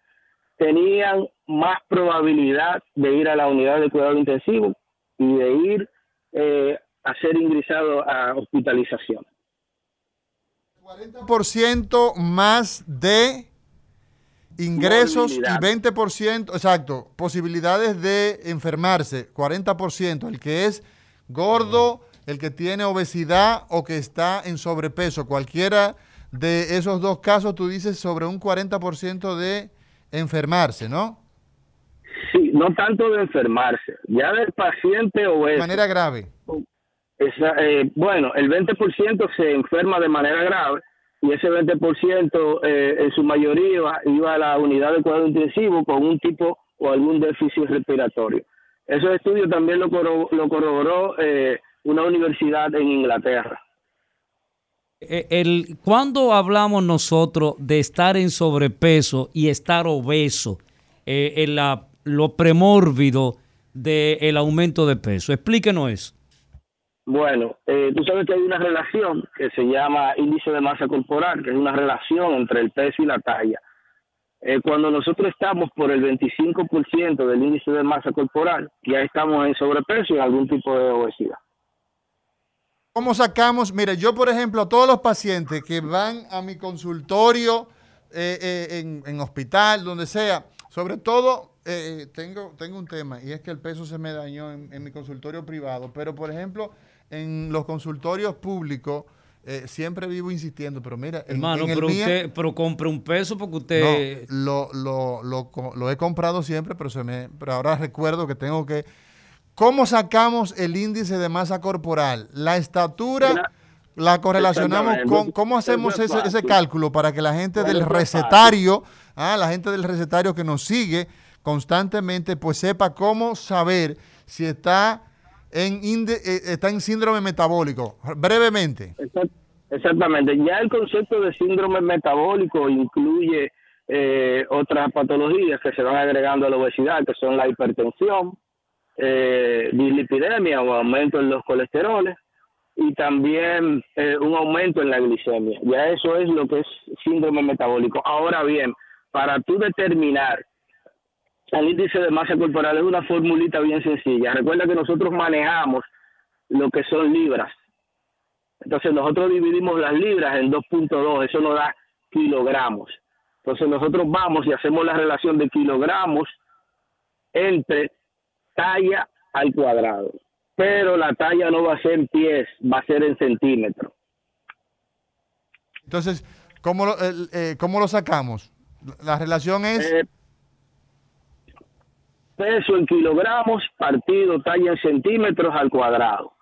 tenían más probabilidad de ir a la unidad de cuidado intensivo y de ir eh, a ser ingresado a hospitalización. 40% más de ingresos y 20%, exacto, posibilidades de enfermarse, 40%, el que es gordo, el que tiene obesidad o que está en sobrepeso, cualquiera de esos dos casos, tú dices sobre un 40% de enfermarse, ¿no? Sí, no tanto de enfermarse, ya del paciente obeso. De manera grave. Eh, bueno, el 20% se enferma de manera grave y ese 20% eh, en su mayoría iba, a la unidad de cuidado intensivo con un tipo o algún déficit respiratorio. Esos estudios también lo, lo corroboró eh, una universidad en Inglaterra. El, ¿Cuándo hablamos nosotros de estar en sobrepeso y estar obeso, en la, lo premórbido del aumento de peso? Explíquenos eso. Bueno, eh, tú sabes que hay una relación que se llama índice de masa corporal, que es una relación entre el peso y la talla. Eh, cuando nosotros estamos por el 25% del índice de masa corporal, ya estamos en sobrepeso y algún tipo de obesidad. ¿Cómo sacamos? Mire, yo por ejemplo, a todos los pacientes que van a mi consultorio, eh, en, hospital, donde sea, sobre todo tengo, tengo un tema y es que el peso se me dañó en mi consultorio privado, pero por ejemplo en los consultorios públicos, eh, siempre vivo insistiendo, pero mira, hermano, pero usted, pero compre un peso porque usted no, lo, lo, lo, he comprado siempre, pero se me, pero ahora recuerdo que tengo que ¿Cómo sacamos el índice de masa corporal? La estatura la correlacionamos con cómo hacemos ese, ese, cálculo para que la gente del recetario, ah, la gente del recetario que nos sigue constantemente, pues sepa cómo saber si está eh, está en síndrome metabólico. Brevemente. Exactamente. Ya el concepto de síndrome metabólico incluye eh, otras patologías que se van agregando a la obesidad, que son la hipertensión, eh, dislipidemia o aumento en los colesteroles y también eh, un aumento en la glicemia. Ya eso es lo que es síndrome metabólico. Ahora bien, para tú determinar el índice de masa corporal es una formulita bien sencilla. Recuerda que nosotros manejamos lo que son libras. Entonces nosotros dividimos las libras en 2.2, eso nos da kilogramos. Entonces nosotros vamos y hacemos la relación de kilogramos entre talla al cuadrado. Pero la talla no va a ser en pies, va a ser en centímetros. Entonces, ¿cómo lo, eh, ¿cómo lo sacamos? La relación es... Eh, peso en kilogramos partido talla en centímetros al cuadrado.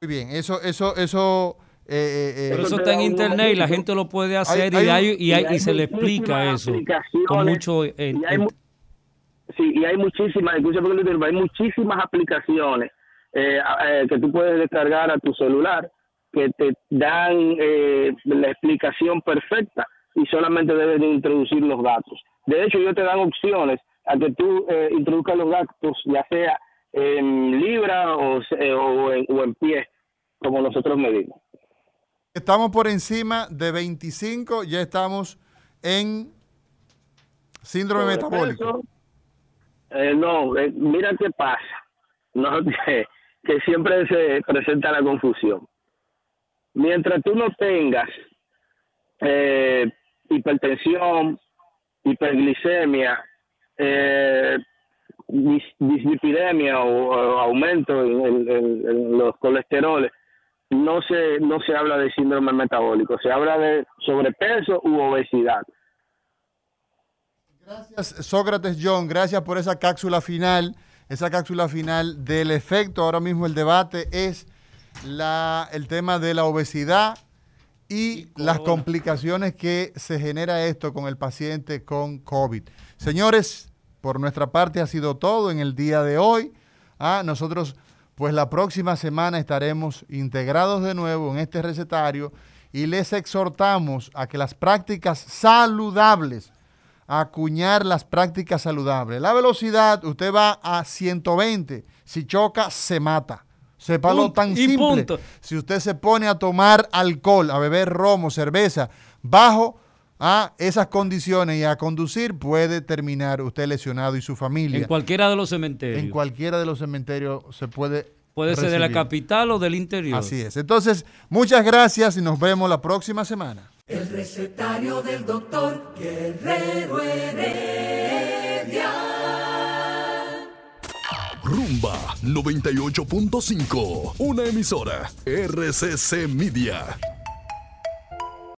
Muy bien, eso, eso, eso. Eh, eh, Pero eso está en internet y la gente lo puede hacer y, y, se le explica eso con mucho. Eh, sí, y hay muchísimas, hay muchísimas aplicaciones que tú puedes descargar a tu celular que te dan la explicación perfecta y solamente debes de introducir los datos. De hecho, ellos te dan opciones a que tú eh, introduzcas los datos, ya sea en libra o, eh, o, en, pie, como nosotros medimos. Estamos por encima de 25, ya estamos en síndrome metabólico. Eh, no, mira qué pasa. No, <laughs> que, que siempre se presenta la confusión. Mientras tú no tengas hipertensión, hiperglicemia eh, dislipidemia o, aumento en, los colesteroles, no se, no se habla de síndrome metabólico, se habla de sobrepeso u obesidad. Gracias, Sócrates John, gracias por esa cápsula final, esa cápsula final del efecto. Ahora mismo el debate es la, el tema de la obesidad y las complicaciones que se genera esto con el paciente con COVID. Señores, por nuestra parte ha sido todo en el día de hoy. Ah, nosotros, pues la próxima semana estaremos integrados de nuevo en este recetario y les exhortamos a que las prácticas saludables, acuñar las prácticas saludables. La velocidad, usted va a 120, si choca, se mata. Sepa lo tan simple. Si usted se pone a tomar alcohol, a beber romo, cerveza, bajo a esas condiciones y a conducir, puede terminar usted lesionado y su familia. En cualquiera de los cementerios. En cualquiera de los cementerios se puede. Puede ser de la capital o del interior. Así es. Entonces, muchas gracias y nos vemos la próxima semana. El recetario del doctor Guerrero Heredia. Rumba 98.5, una emisora RCC Media.